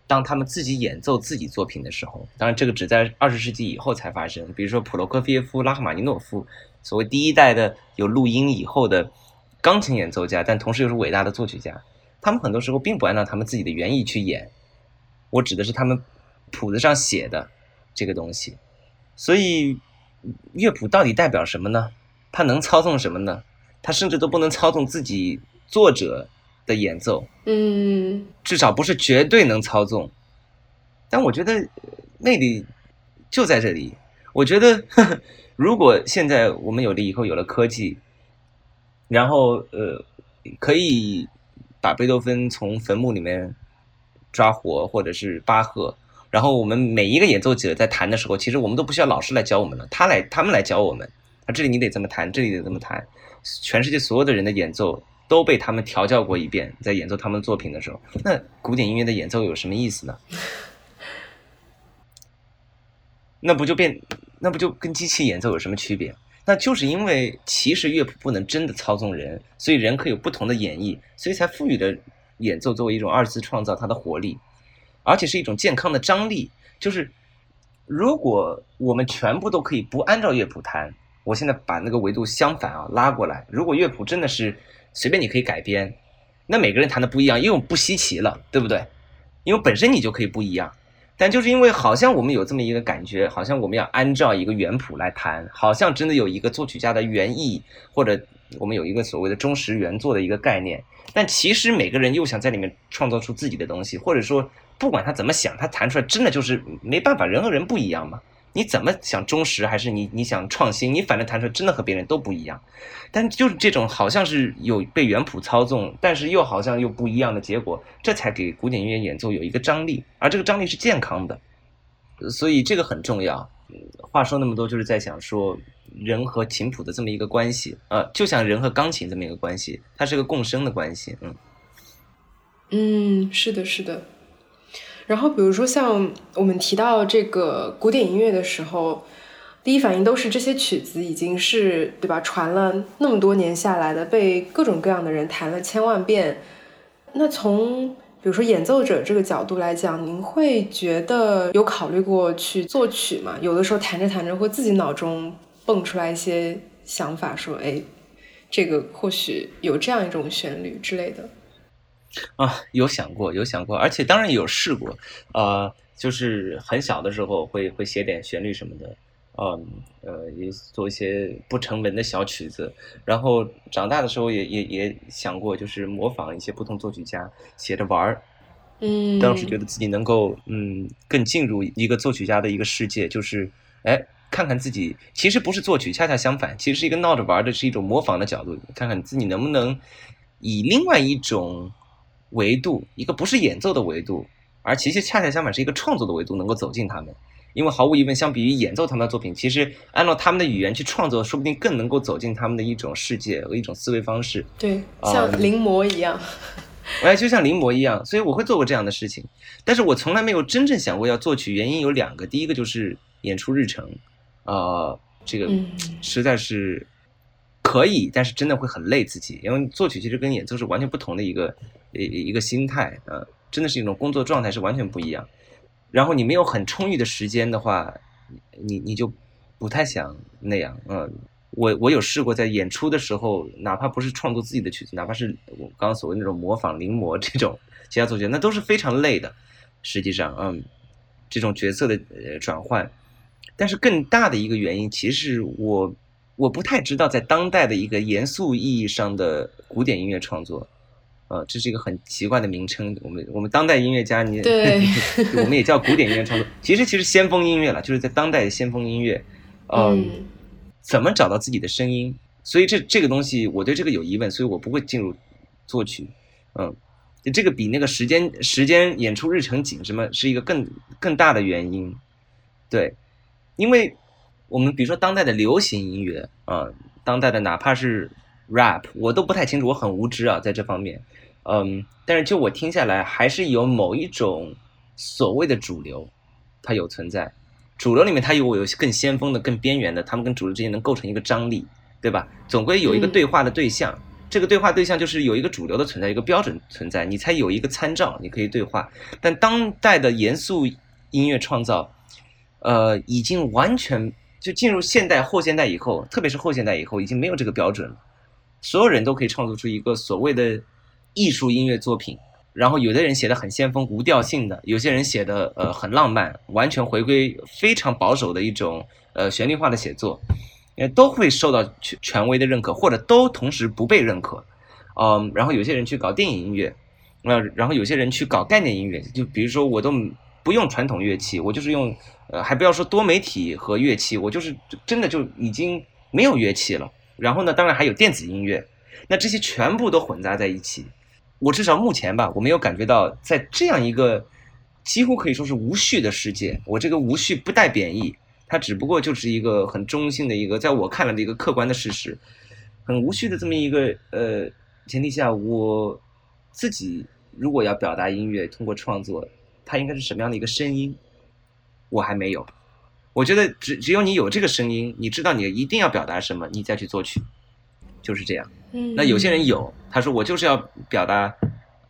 当他们自己演奏自己作品的时候，当然这个只在二十世纪以后才发生。比如说普罗科菲耶夫、拉赫玛尼诺夫，所谓第一代的有录音以后的。钢琴演奏家，但同时又是伟大的作曲家。他们很多时候并不按照他们自己的原意去演，我指的是他们谱子上写的这个东西。所以乐谱到底代表什么呢？它能操纵什么呢？他甚至都不能操纵自己作者的演奏，嗯，至少不是绝对能操纵。但我觉得魅力就在这里。我觉得呵呵，如果现在我们有了以后有了科技，然后呃，可以把贝多芬从坟墓里面抓活，或者是巴赫，然后我们每一个演奏者在弹的时候，其实我们都不需要老师来教我们了，他来他们来教我们。啊，这里你得这么弹，这里得这么弹。全世界所有的人的演奏都被他们调教过一遍，在演奏他们作品的时候，那古典音乐的演奏有什么意思呢？那不就变，那不就跟机器演奏有什么区别？那就是因为其实乐谱不能真的操纵人，所以人可以有不同的演绎，所以才赋予了演奏作为一种二次创造它的活力，而且是一种健康的张力。就是如果我们全部都可以不按照乐谱弹。我现在把那个维度相反啊拉过来，如果乐谱真的是随便你可以改编，那每个人弹的不一样，因为不稀奇了，对不对？因为本身你就可以不一样，但就是因为好像我们有这么一个感觉，好像我们要按照一个原谱来弹，好像真的有一个作曲家的原意，或者我们有一个所谓的忠实原作的一个概念，但其实每个人又想在里面创造出自己的东西，或者说不管他怎么想，他弹出来真的就是没办法，人和人不一样嘛。你怎么想忠实，还是你你想创新？你反正弹出来真的和别人都不一样，但就是这种好像是有被原谱操纵，但是又好像又不一样的结果，这才给古典音乐演奏有一个张力，而这个张力是健康的，所以这个很重要。话说那么多，就是在想说人和琴谱的这么一个关系，呃，就像人和钢琴这么一个关系，它是个共生的关系，嗯，嗯，是的，是的。然后，比如说像我们提到这个古典音乐的时候，第一反应都是这些曲子已经是对吧？传了那么多年下来的，被各种各样的人弹了千万遍。那从比如说演奏者这个角度来讲，您会觉得有考虑过去作曲吗？有的时候弹着弹着，会自己脑中蹦出来一些想法，说：“哎，这个或许有这样一种旋律之类的。”啊，有想过，有想过，而且当然有试过，呃，就是很小的时候会会写点旋律什么的，嗯，呃，也做一些不成文的小曲子，然后长大的时候也也也想过，就是模仿一些不同作曲家写着玩儿，嗯，当时觉得自己能够嗯更进入一个作曲家的一个世界，就是哎看看自己其实不是作曲，恰恰相反，其实是一个闹着玩的，是一种模仿的角度，看看自己能不能以另外一种。维度一个不是演奏的维度，而其实恰恰相反是一个创作的维度，能够走进他们。因为毫无疑问，相比于演奏他们的作品，其实按照他们的语言去创作，说不定更能够走进他们的一种世界和一种思维方式。对，像临摹一样。哎，就像临摹一样，所以我会做过这样的事情。但是我从来没有真正想过要作曲，原因有两个。第一个就是演出日程，啊，这个实在是可以，但是真的会很累自己，因为作曲其实跟演奏是完全不同的一个。一一个心态啊，真的是一种工作状态是完全不一样。然后你没有很充裕的时间的话，你你就不太想那样。嗯，我我有试过在演出的时候，哪怕不是创作自己的曲子，哪怕是我刚刚所谓那种模仿临摹这种其他作曲，那都是非常累的。实际上，嗯，这种角色的呃转换，但是更大的一个原因，其实我我不太知道，在当代的一个严肃意义上的古典音乐创作。呃，这是一个很奇怪的名称。我们我们当代音乐家，你对，我们也叫古典音乐创作。其实其实先锋音乐了，就是在当代的先锋音乐。嗯，怎么找到自己的声音？所以这这个东西，我对这个有疑问，所以我不会进入作曲。嗯，这个比那个时间时间演出日程紧什么是一个更更大的原因。对，因为我们比如说当代的流行音乐啊，当代的哪怕是 rap，我都不太清楚，我很无知啊，在这方面。嗯，但是就我听下来，还是有某一种所谓的主流，它有存在。主流里面它有有更先锋的、更边缘的，他们跟主流之间能构成一个张力，对吧？总归有一个对话的对象，这个对话对象就是有一个主流的存在，一个标准存在，你才有一个参照，你可以对话。但当代的严肃音乐创造，呃，已经完全就进入现代、后现代以后，特别是后现代以后，已经没有这个标准了。所有人都可以创作出一个所谓的。艺术音乐作品，然后有的人写的很先锋、无调性的，有些人写的呃很浪漫，完全回归非常保守的一种呃旋律化的写作，呃都会受到权权威的认可，或者都同时不被认可。嗯，然后有些人去搞电影音乐，呃，然后有些人去搞概念音乐，就比如说我都不用传统乐器，我就是用呃还不要说多媒体和乐器，我就是真的就已经没有乐器了。然后呢，当然还有电子音乐，那这些全部都混杂在一起。我至少目前吧，我没有感觉到在这样一个几乎可以说是无序的世界，我这个无序不带贬义，它只不过就是一个很中性的一个，在我看来的一个客观的事实，很无序的这么一个呃前提下，我自己如果要表达音乐，通过创作，它应该是什么样的一个声音，我还没有。我觉得只只有你有这个声音，你知道你一定要表达什么，你再去作曲，就是这样。那有些人有，他说我就是要表达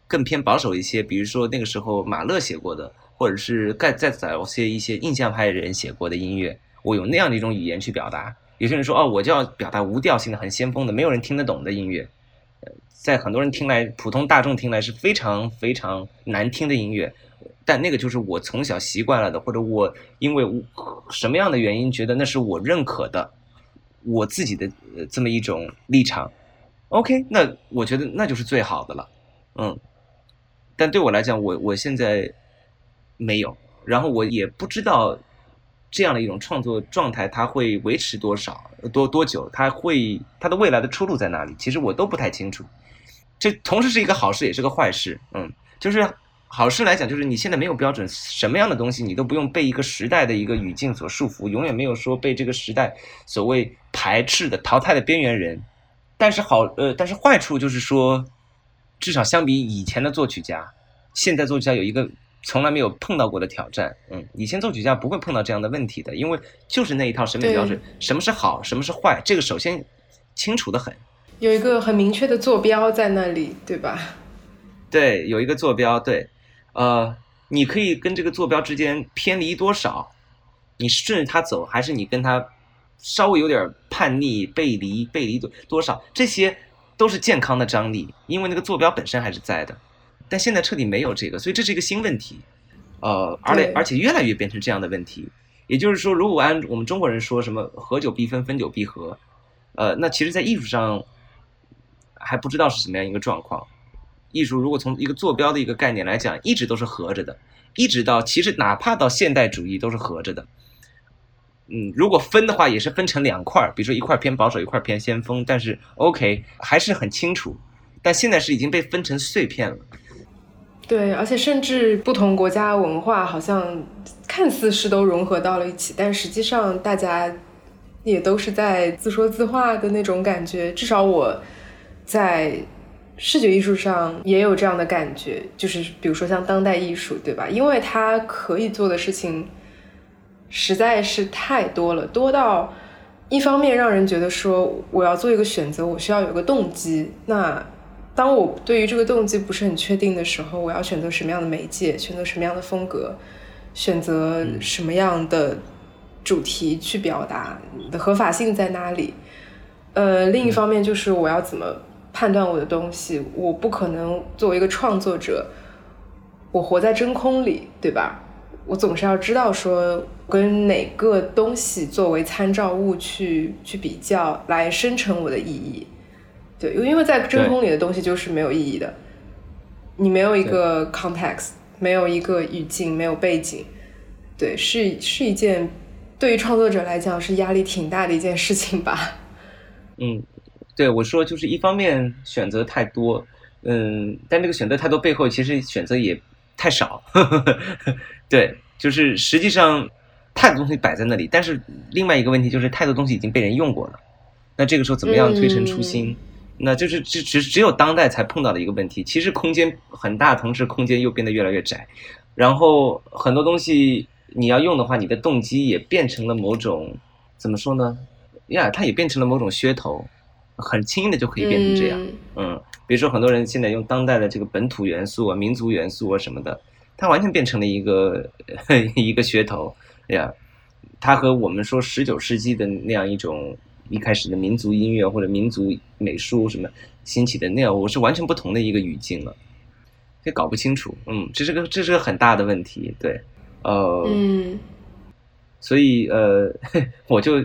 更偏保守一些，比如说那个时候马勒写过的，或者是再再早些一些印象派人写过的音乐，我用那样的一种语言去表达。有些人说哦，我就要表达无调性的、很先锋的、没有人听得懂的音乐，在很多人听来，普通大众听来是非常非常难听的音乐，但那个就是我从小习惯了的，或者我因为什么样的原因觉得那是我认可的，我自己的这么一种立场。OK，那我觉得那就是最好的了，嗯，但对我来讲，我我现在没有，然后我也不知道这样的一种创作状态它会维持多少多多久，它会它的未来的出路在哪里？其实我都不太清楚。这同时是一个好事，也是个坏事，嗯，就是好事来讲，就是你现在没有标准，什么样的东西你都不用被一个时代的一个语境所束缚，永远没有说被这个时代所谓排斥的淘汰的边缘人。但是好，呃，但是坏处就是说，至少相比以前的作曲家，现在作曲家有一个从来没有碰到过的挑战。嗯，以前作曲家不会碰到这样的问题的，因为就是那一套审美标准，什么是好，什么是坏，这个首先清楚的很，有一个很明确的坐标在那里，对吧？对，有一个坐标，对，呃，你可以跟这个坐标之间偏离多少，你顺着它走，还是你跟它。稍微有点叛逆、背离、背离多多少，这些都是健康的张力，因为那个坐标本身还是在的。但现在彻底没有这个，所以这是一个新问题。呃，而且而且越来越变成这样的问题。也就是说，如果按我们中国人说什么“合久必分，分久必合”，呃，那其实，在艺术上还不知道是什么样一个状况。艺术如果从一个坐标的一个概念来讲，一直都是合着的，一直到其实哪怕到现代主义都是合着的。嗯，如果分的话，也是分成两块，比如说一块偏保守，一块偏先锋，但是 OK 还是很清楚。但现在是已经被分成碎片了。对，而且甚至不同国家文化好像看似是都融合到了一起，但实际上大家也都是在自说自话的那种感觉。至少我在视觉艺术上也有这样的感觉，就是比如说像当代艺术，对吧？因为它可以做的事情。实在是太多了，多到一方面让人觉得说我要做一个选择，我需要有个动机。那当我对于这个动机不是很确定的时候，我要选择什么样的媒介，选择什么样的风格，选择什么样的主题去表达的合法性在哪里？呃，另一方面就是我要怎么判断我的东西？我不可能作为一个创作者，我活在真空里，对吧？我总是要知道说。跟哪个东西作为参照物去去比较，来生成我的意义？对，因为在真空里的东西就是没有意义的。你没有一个 context，没有一个语境，没有背景，对，是是一件对于创作者来讲是压力挺大的一件事情吧？嗯，对我说就是一方面选择太多，嗯，但这个选择太多背后其实选择也太少。对，就是实际上。太多东西摆在那里，但是另外一个问题就是太多东西已经被人用过了，那这个时候怎么样推陈出新？那就是只只只有当代才碰到的一个问题。其实空间很大，同时空间又变得越来越窄，然后很多东西你要用的话，你的动机也变成了某种怎么说呢？呀，它也变成了某种噱头，很轻易的就可以变成这样。嗯，比如说很多人现在用当代的这个本土元素啊、民族元素啊什么的，它完全变成了一个 一个噱头。呀，它和我们说十九世纪的那样一种一开始的民族音乐或者民族美术什么兴起的那样，我是完全不同的一个语境了。也搞不清楚。嗯，这是个这是个很大的问题。对，呃，嗯所以呃，我就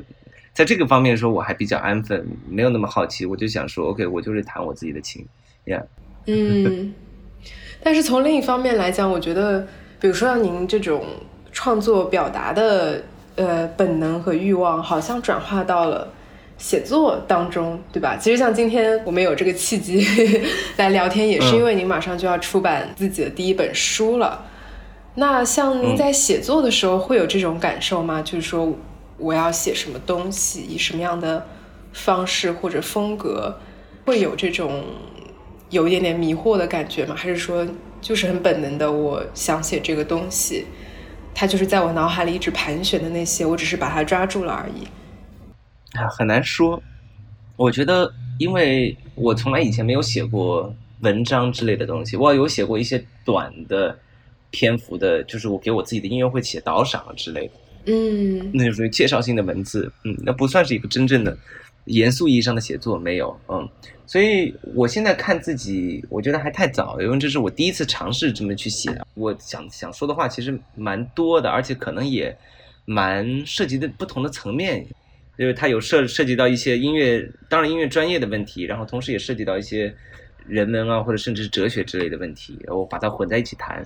在这个方面说我还比较安分，没有那么好奇。我就想说，OK，我就是弹我自己的琴，Yeah。嗯，但是从另一方面来讲，我觉得，比如说像您这种创作表达的呃本能和欲望，好像转化到了写作当中，对吧？其实像今天我们有这个契机 来聊天，也是因为您马上就要出版自己的第一本书了。那像您在写作的时候会有这种感受吗？就是说我要写什么东西，以什么样的方式或者风格，会有这种有一点点迷惑的感觉吗？还是说就是很本能的，我想写这个东西，它就是在我脑海里一直盘旋的那些，我只是把它抓住了而已。啊，很难说。我觉得，因为我从来以前没有写过文章之类的东西，我有写过一些短的篇幅的，就是我给我自己的音乐会写导赏啊之类的，嗯那就属于介绍性的文字，嗯，那不算是一个真正的严肃意义上的写作，没有，嗯，所以我现在看自己，我觉得还太早，因为这是我第一次尝试这么去写。我想想说的话其实蛮多的，而且可能也蛮涉及的不同的层面，因为它有涉涉及到一些音乐，当然音乐专业的问题，然后同时也涉及到一些人文啊，或者甚至是哲学之类的问题，我把它混在一起谈。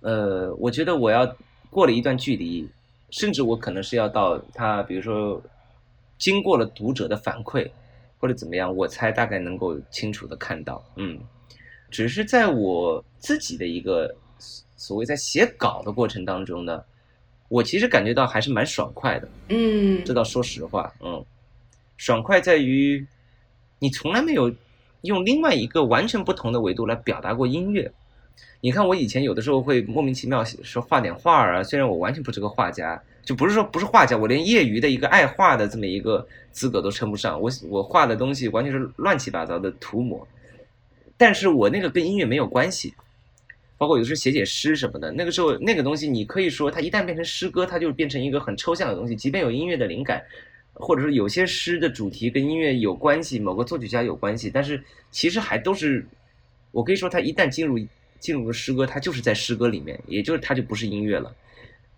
呃，我觉得我要过了一段距离，甚至我可能是要到他，比如说经过了读者的反馈或者怎么样，我才大概能够清楚的看到，嗯，只是在我自己的一个所谓在写稿的过程当中呢，我其实感觉到还是蛮爽快的，嗯这倒说实话，嗯，爽快在于你从来没有用另外一个完全不同的维度来表达过音乐。你看，我以前有的时候会莫名其妙说画点画儿啊，虽然我完全不是个画家，就不是说不是画家，我连业余的一个爱画的这么一个资格都称不上。我我画的东西完全是乱七八糟的涂抹，但是我那个跟音乐没有关系。包括有时候写写诗什么的，那个时候那个东西，你可以说它一旦变成诗歌，它就变成一个很抽象的东西。即便有音乐的灵感，或者说有些诗的主题跟音乐有关系，某个作曲家有关系，但是其实还都是，我可以说它一旦进入进入了诗歌，它就是在诗歌里面，也就是它就不是音乐了。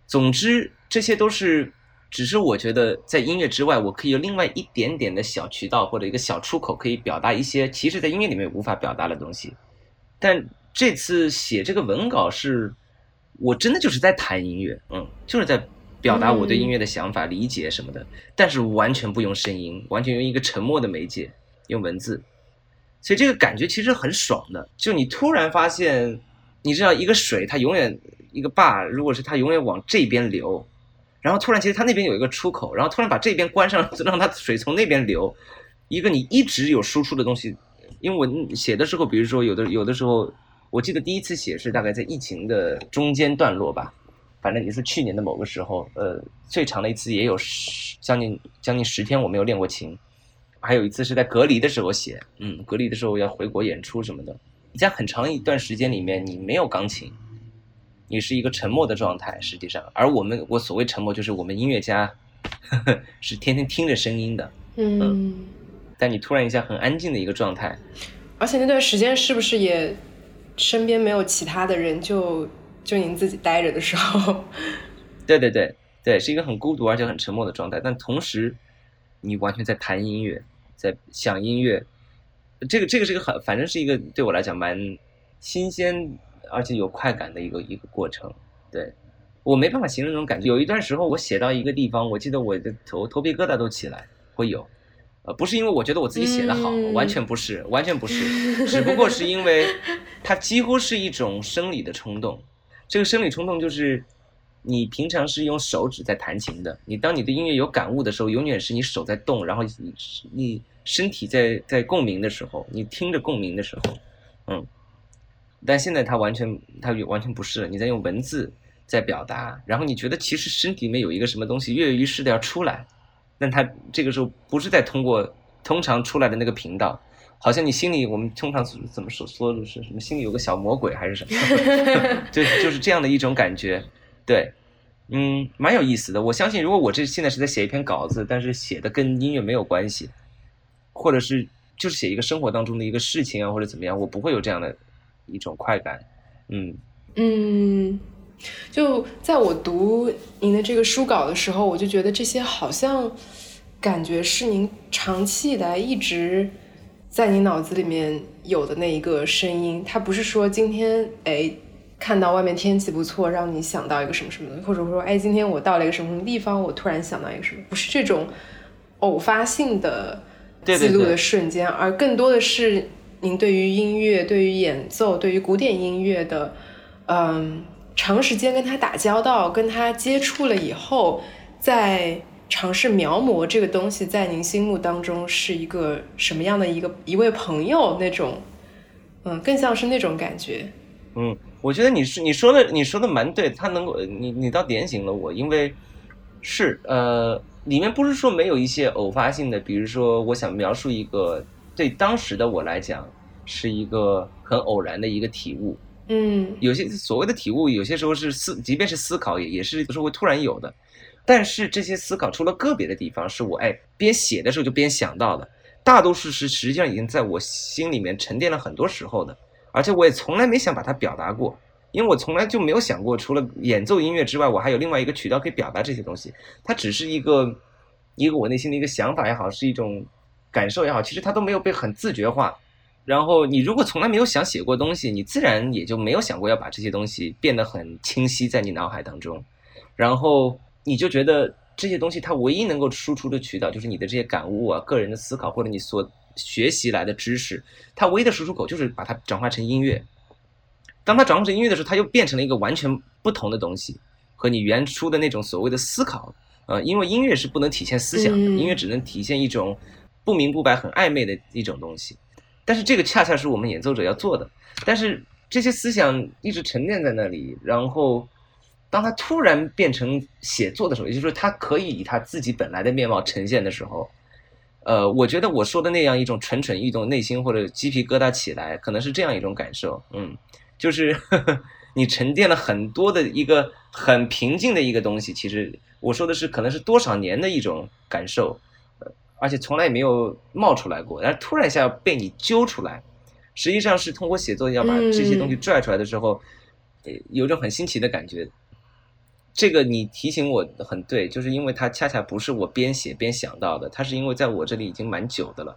总之，这些都是只是我觉得在音乐之外，我可以有另外一点点的小渠道或者一个小出口，可以表达一些其实在音乐里面无法表达的东西。但这次写这个文稿是，我真的就是在谈音乐，嗯，就是在表达我对音乐的想法、理解什么的，但是完全不用声音，完全用一个沉默的媒介，用文字，所以这个感觉其实很爽的。就你突然发现，你知道一个水它永远一个坝，如果是它永远往这边流，然后突然其实它那边有一个出口，然后突然把这边关上，让它水从那边流，一个你一直有输出的东西。因为我写的时候，比如说有的有的时候，我记得第一次写是大概在疫情的中间段落吧，反正也是去年的某个时候，呃，最长的一次也有十将近将近十天我没有练过琴，还有一次是在隔离的时候写，嗯，隔离的时候要回国演出什么的，在很长一段时间里面你没有钢琴，你是一个沉默的状态，实际上，而我们我所谓沉默就是我们音乐家呵呵 是天天听着声音的，嗯，但你突然一下很安静的一个状态，而且那段时间是不是也身边没有其他的人，就就您自己待着的时候？对对对对，是一个很孤独而且很沉默的状态，但同时你完全在弹音乐，在想音乐，这个这个是一个很，反正是一个对我来讲蛮新鲜而且有快感的一个一个过程。对我没办法形容那种感觉。有一段时候我写到一个地方，我记得我的头头皮疙瘩都起来，会有。呃，不是因为我觉得我自己写的好，嗯完全不是，完全不是，只不过是因为它几乎是一种生理的冲动。这个生理冲动就是你平常是用手指在弹琴的，你当你对音乐有感悟的时候，永远是你手在动，然后你你身体在在共鸣的时候，你听着共鸣的时候，嗯。但现在它完全它完全不是，你在用文字在表达，然后你觉得其实身体里面有一个什么东西跃跃欲试的要出来，但它这个时候不是在通过通常出来的那个频道，好像你心里我们通常怎么说说的是什么？心里有个小魔鬼还是什么？对，就是这样的一种感觉。对，嗯，蛮有意思的。我相信，如果我这现在是在写一篇稿子，但是写的跟音乐没有关系，或者是就是写一个生活当中的一个事情啊，或者怎么样，我不会有这样的一种快感。嗯嗯，就在我读您的这个书稿的时候，我就觉得这些好像感觉是您长期以来一直在你脑子里面有的那一个声音。它不是说今天哎看到外面天气不错，让你想到一个什么什么的，或者说哎今天我到了一个什么什么地方，我突然想到一个什么，不是这种偶发性的记录的瞬间，而更多的是。您对于音乐、对于演奏、对于古典音乐的，嗯，长时间跟他打交道、跟他接触了以后，在尝试描摹这个东西，在您心目当中是一个什么样的一个一位朋友那种，嗯，更像是那种感觉。嗯，我觉得你是你说的你说的蛮对，他能够你你倒点醒了我，因为是呃，里面不是说没有一些偶发性的，比如说我想描述一个。对当时的我来讲，是一个很偶然的一个体悟。嗯，有些所谓的体悟，有些时候是思，即便是思考，也也是是会突然有的。但是这些思考，除了个别的地方是我哎边写的时候就边想到的，大多数是实际上已经在我心里面沉淀了很多时候的，而且我也从来没想把它表达过，因为我从来就没有想过，除了演奏音乐之外，我还有另外一个渠道可以表达这些东西。它只是一个一个我内心的一个想法也好，是一种。感受也好，其实它都没有被很自觉化。然后你如果从来没有想写过东西，你自然也就没有想过要把这些东西变得很清晰在你脑海当中。然后你就觉得这些东西它唯一能够输出的渠道就是你的这些感悟啊、个人的思考或者你所学习来的知识，它唯一的输出口就是把它转化成音乐。当它转化成音乐的时候，它又变成了一个完全不同的东西，和你原初的那种所谓的思考，呃，因为音乐是不能体现思想的，音乐只能体现一种。不明不白、很暧昧的一种东西，但是这个恰恰是我们演奏者要做的。但是这些思想一直沉淀在那里，然后当它突然变成写作的时候，也就是说他可以以它自己本来的面貌呈现的时候，呃，我觉得我说的那样一种蠢蠢欲动、内心或者鸡皮疙瘩起来，可能是这样一种感受。嗯，就是呵 呵你沉淀了很多的一个很平静的一个东西，其实我说的是可能是多少年的一种感受。而且从来也没有冒出来过，但是突然一下被你揪出来，实际上是通过写作要把这些东西拽出来的时候，有一种很新奇的感觉。这个你提醒我很对，就是因为它恰恰不是我边写边想到的，它是因为在我这里已经蛮久的了，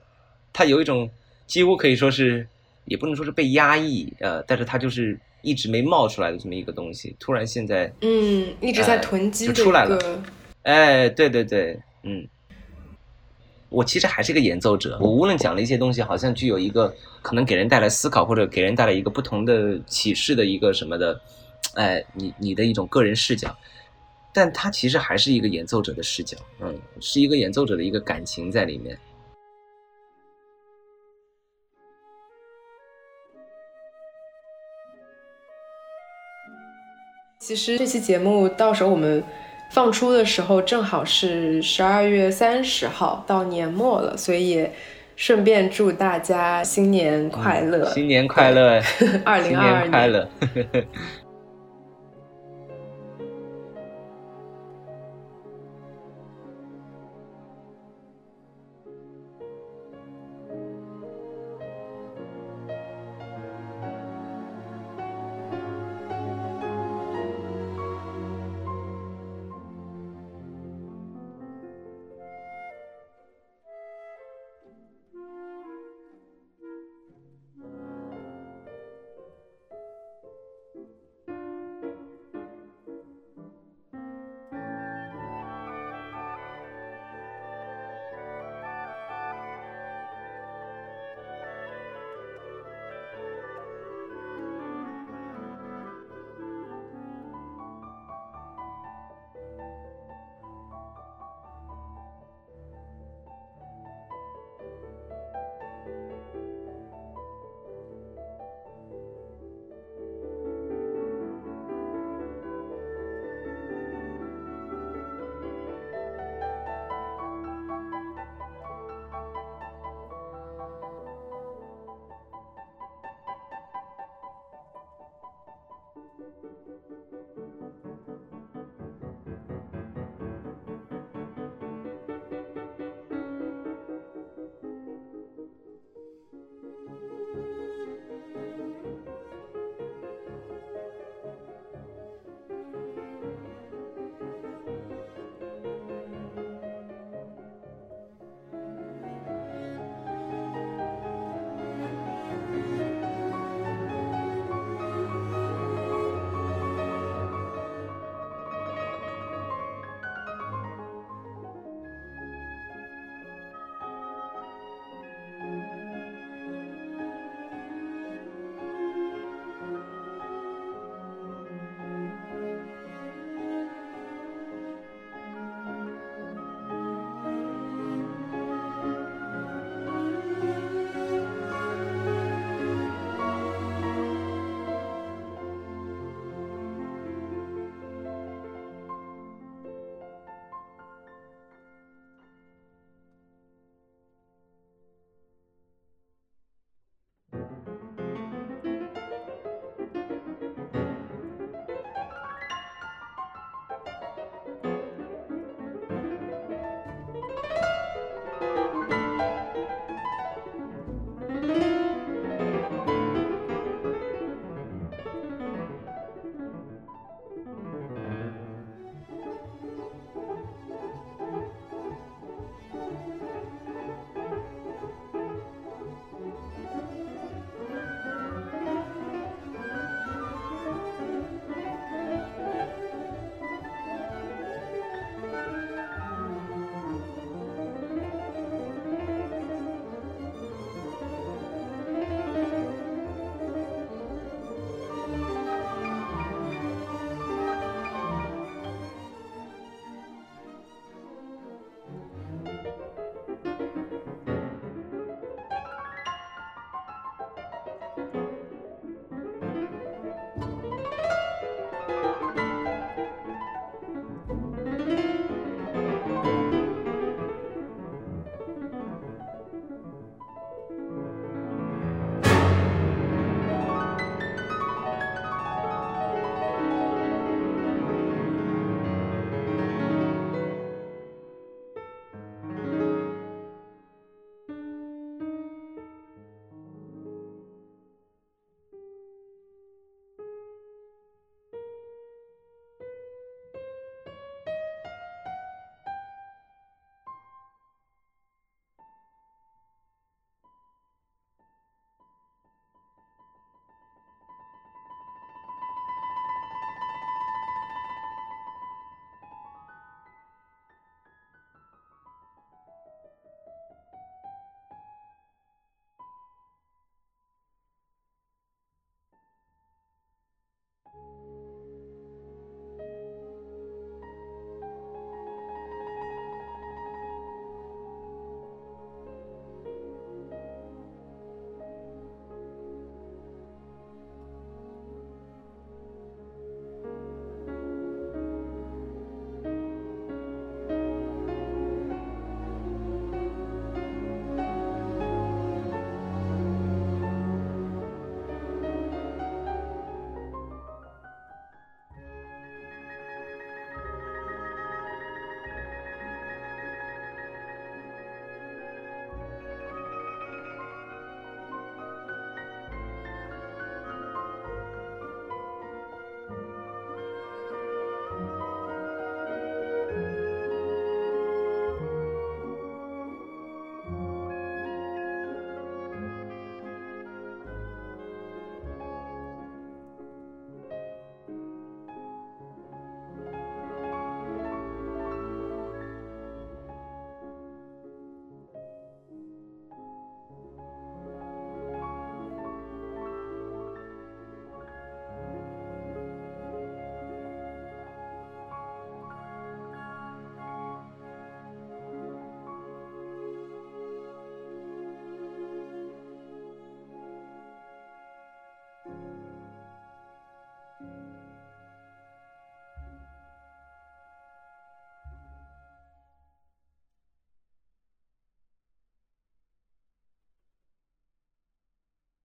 它有一种几乎可以说是，也不能说是被压抑，呃，但是它就是一直没冒出来的这么一个东西，突然现在，嗯，一直在囤积就出来了，哎，对对对，嗯。我其实还是个演奏者，我无论讲了一些东西，好像具有一个可能给人带来思考或者给人带来一个不同的启示的一个什么的，哎，你你的一种个人视角，但它其实还是一个演奏者的视角，嗯，是一个演奏者的一个感情在里面。其实这期节目到时候我们。放出的时候正好是十二月三十号，到年末了，所以顺便祝大家新年快乐！新年快乐！二零二二年快乐！